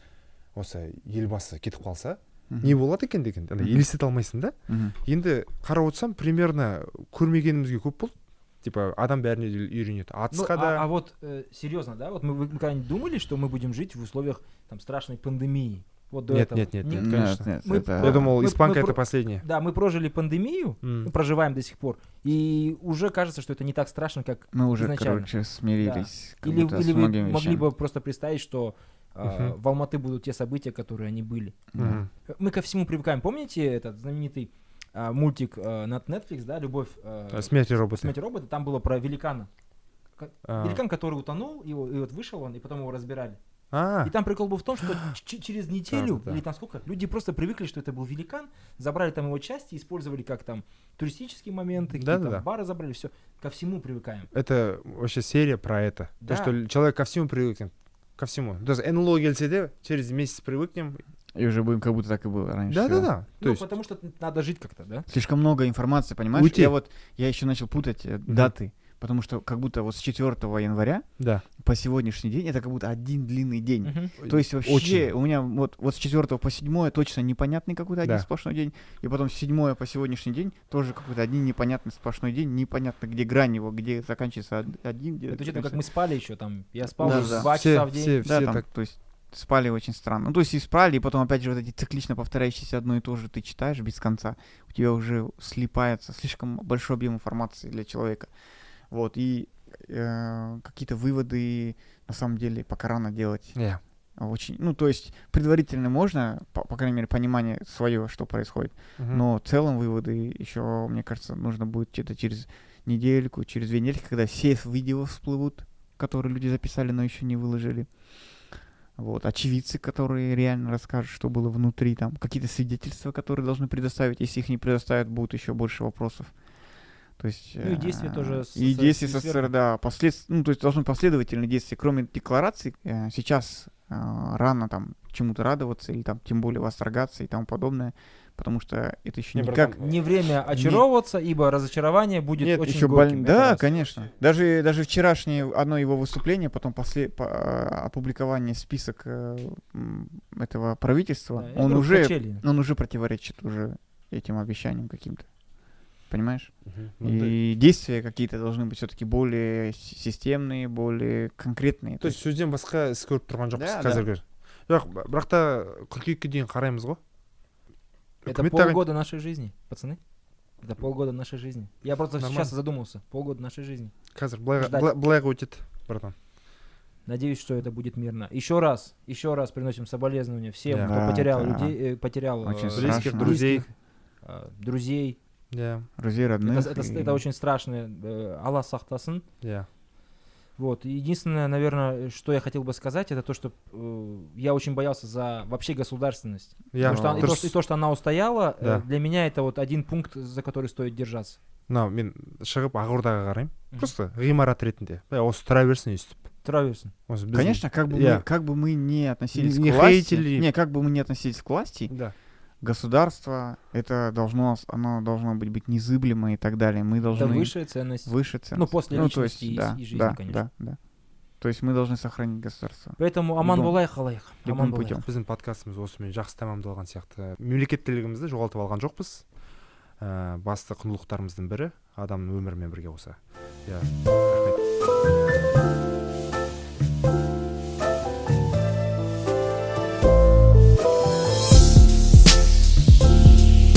осы елбасы кетіп қалса не болады екен деген ана елестете алмайсың да. Енді қарап отырсам примерно көрмегенімізге көп болды. Типа адам бәріне де үйренеді. Атысқа а, да. а вот э, серьезно, да, вот мы, вы когда-нибудь думали, что мы будем жить в условиях там страшной пандемии? Вот до Нет, этого. нет, нет, Не- нет, Нет, конечно. нет, Мы- это- я думал мы- испанка мы это последнее Да, мы прожили пандемию, М. мы проживаем до сих пор, и уже кажется, что это не так страшно, как Мы уже, изначально. короче, смирились. как или, или вы многими могли вещами. бы просто представить, что э, Мгм. в Алматы будут те события, которые они были. Да. Мгм. Мы ко всему привыкаем. Помните этот знаменитый а, мультик э, на Netflix, да, «Любовь э, А, смерть и роботы смерть робота»? Там было про великана. Ка- А. Великан, который утонул, и, и вот вышел он, и потом его разбирали. А И там прикол был в том, что ч- через неделю Да-да-да. или там сколько, люди просто привыкли, что это был великан, забрали там его части, использовали как там туристические моменты, какие-то Да-да-да. бары забрали, все. Ко всему привыкаем. это вообще серия про это Да. то что человек ко всему привыкнет ко всему даже нло келсе де через месяц привыкнем И уже будем, как будто так и было раньше. да да да то ну, есть потому что надо жить как-то, да? Слишком много информации, понимаешь? Уйти. Я вот, я еще начал путать э, даты, потому что как будто вот с 4 января да по сегодняшний день это как будто один длинный день. Мгм. То есть вообще Очень. у меня вот, вот с 4 по 7 точно непонятный какой-то один Да. сплошной день, и потом с 7 по сегодняшний день тоже какой-то один непонятный сплошной день, непонятно где грань его, где заканчивается од- один, где Это учитывая, как мы спали еще там. Я спал Да, уже да. два все часа в день. все Да, все там, так то есть спали очень странно. Ну, то есть и спали, и потом опять же вот эти циклично повторяющиеся одно и то же ты читаешь без конца, у тебя уже слипается слишком большой объем информации для человека. Вот, и э, какие-то выводы на самом деле пока рано делать. Yeah. Очень, ну, то есть предварительно можно, по, по крайней мере, понимание свое, что происходит. Мгм. Но в целом выводы еще, мне кажется, нужно будет где-то через недельку, через две недели, когда все видео всплывут, которые люди записали, но еще не выложили. Вот, очевидцы, которые реально расскажут, что было внутри, там, какие-то свидетельства, которые должны предоставить. Если их не предоставят, будет еще больше вопросов. То есть, Ну и действия э, тоже с- И действия. СССР, да, послед... ну, то есть должны последовательные действия. Кроме деклараций, э, сейчас э, рано там чему-то радоваться или там тем более восторгаться и тому подобное, потому что это еще Не, никак... братан, Не время очаровываться, ибо разочарование будет Нет, очень Еще горьким. это Да, раз. конечно. Даже, даже вчерашнее одно его выступление, потом после по- опубликование список этого правительства, Да, он уже, он уже противоречит уже этим обещаниям каким-то Понимаешь? Мгм. Ну, да. И действия какие-то должны быть все-таки более с- системные, более конкретные. то есть сөзден басқа іс көріп тұрған жоқпыз Да, қазіргі жоқ бірақ та қыркүйекке дейін қараймыз ғой Это Үкімет тағайын- полгода нашей жизни, пацаны. Это полгода нашей жизни. Я просто Нормально. сейчас задумался. Полгода нашей жизни. қазір былай Ждать. былай- былайға өтеді братан Надеюсь, что это будет мирно. Еще раз, еще раз приносим соболезнования всем, Да. кто Да, потерял да. людей, э, потерял Очень э, страшно. близких друзей близких, э, друзей. иә Друзей, родных. Это, это, и- это очень страшно. э, Аллах сахтасын. иә Вот. И Единственное, наверное, что я хотел бы сказать, это то, что э, я очень боялся за вообще государственность. иә Потому что она- и, то, дұрыс что, и то, что она устояла, э, Да. для меня это вот один пункт, за который стоит держаться. мынау мен шығып ақордаға қараймын Мгм. просто ғимарат ретінде бля, осы тұра берсін өйстіп Траверсон. осы біздің- Конечно, как бы, Я. мы, как бы мы не относились Не к власти, хейтили. не, как бы мы не относились к власти, да государство, это должно, с- оно должно быть, быть незыблемо и так далее. Мы Это должны высшая ценность. выше ценность. Ну, после то личности и с- да, и жизни, да, конечно. Да, да. То есть мы должны сохранить государство. Поэтому аман Любым- болайық халайық. любым Аман путем. болайық. біздің подкастымыз осымен жақсы тамамдалған сияқты мемлекеттілігімізді жоғалтып алған жоқпыз ә, басты құндылықтарымыздың бірі адамның өмірімен бірге қоса иә рахмет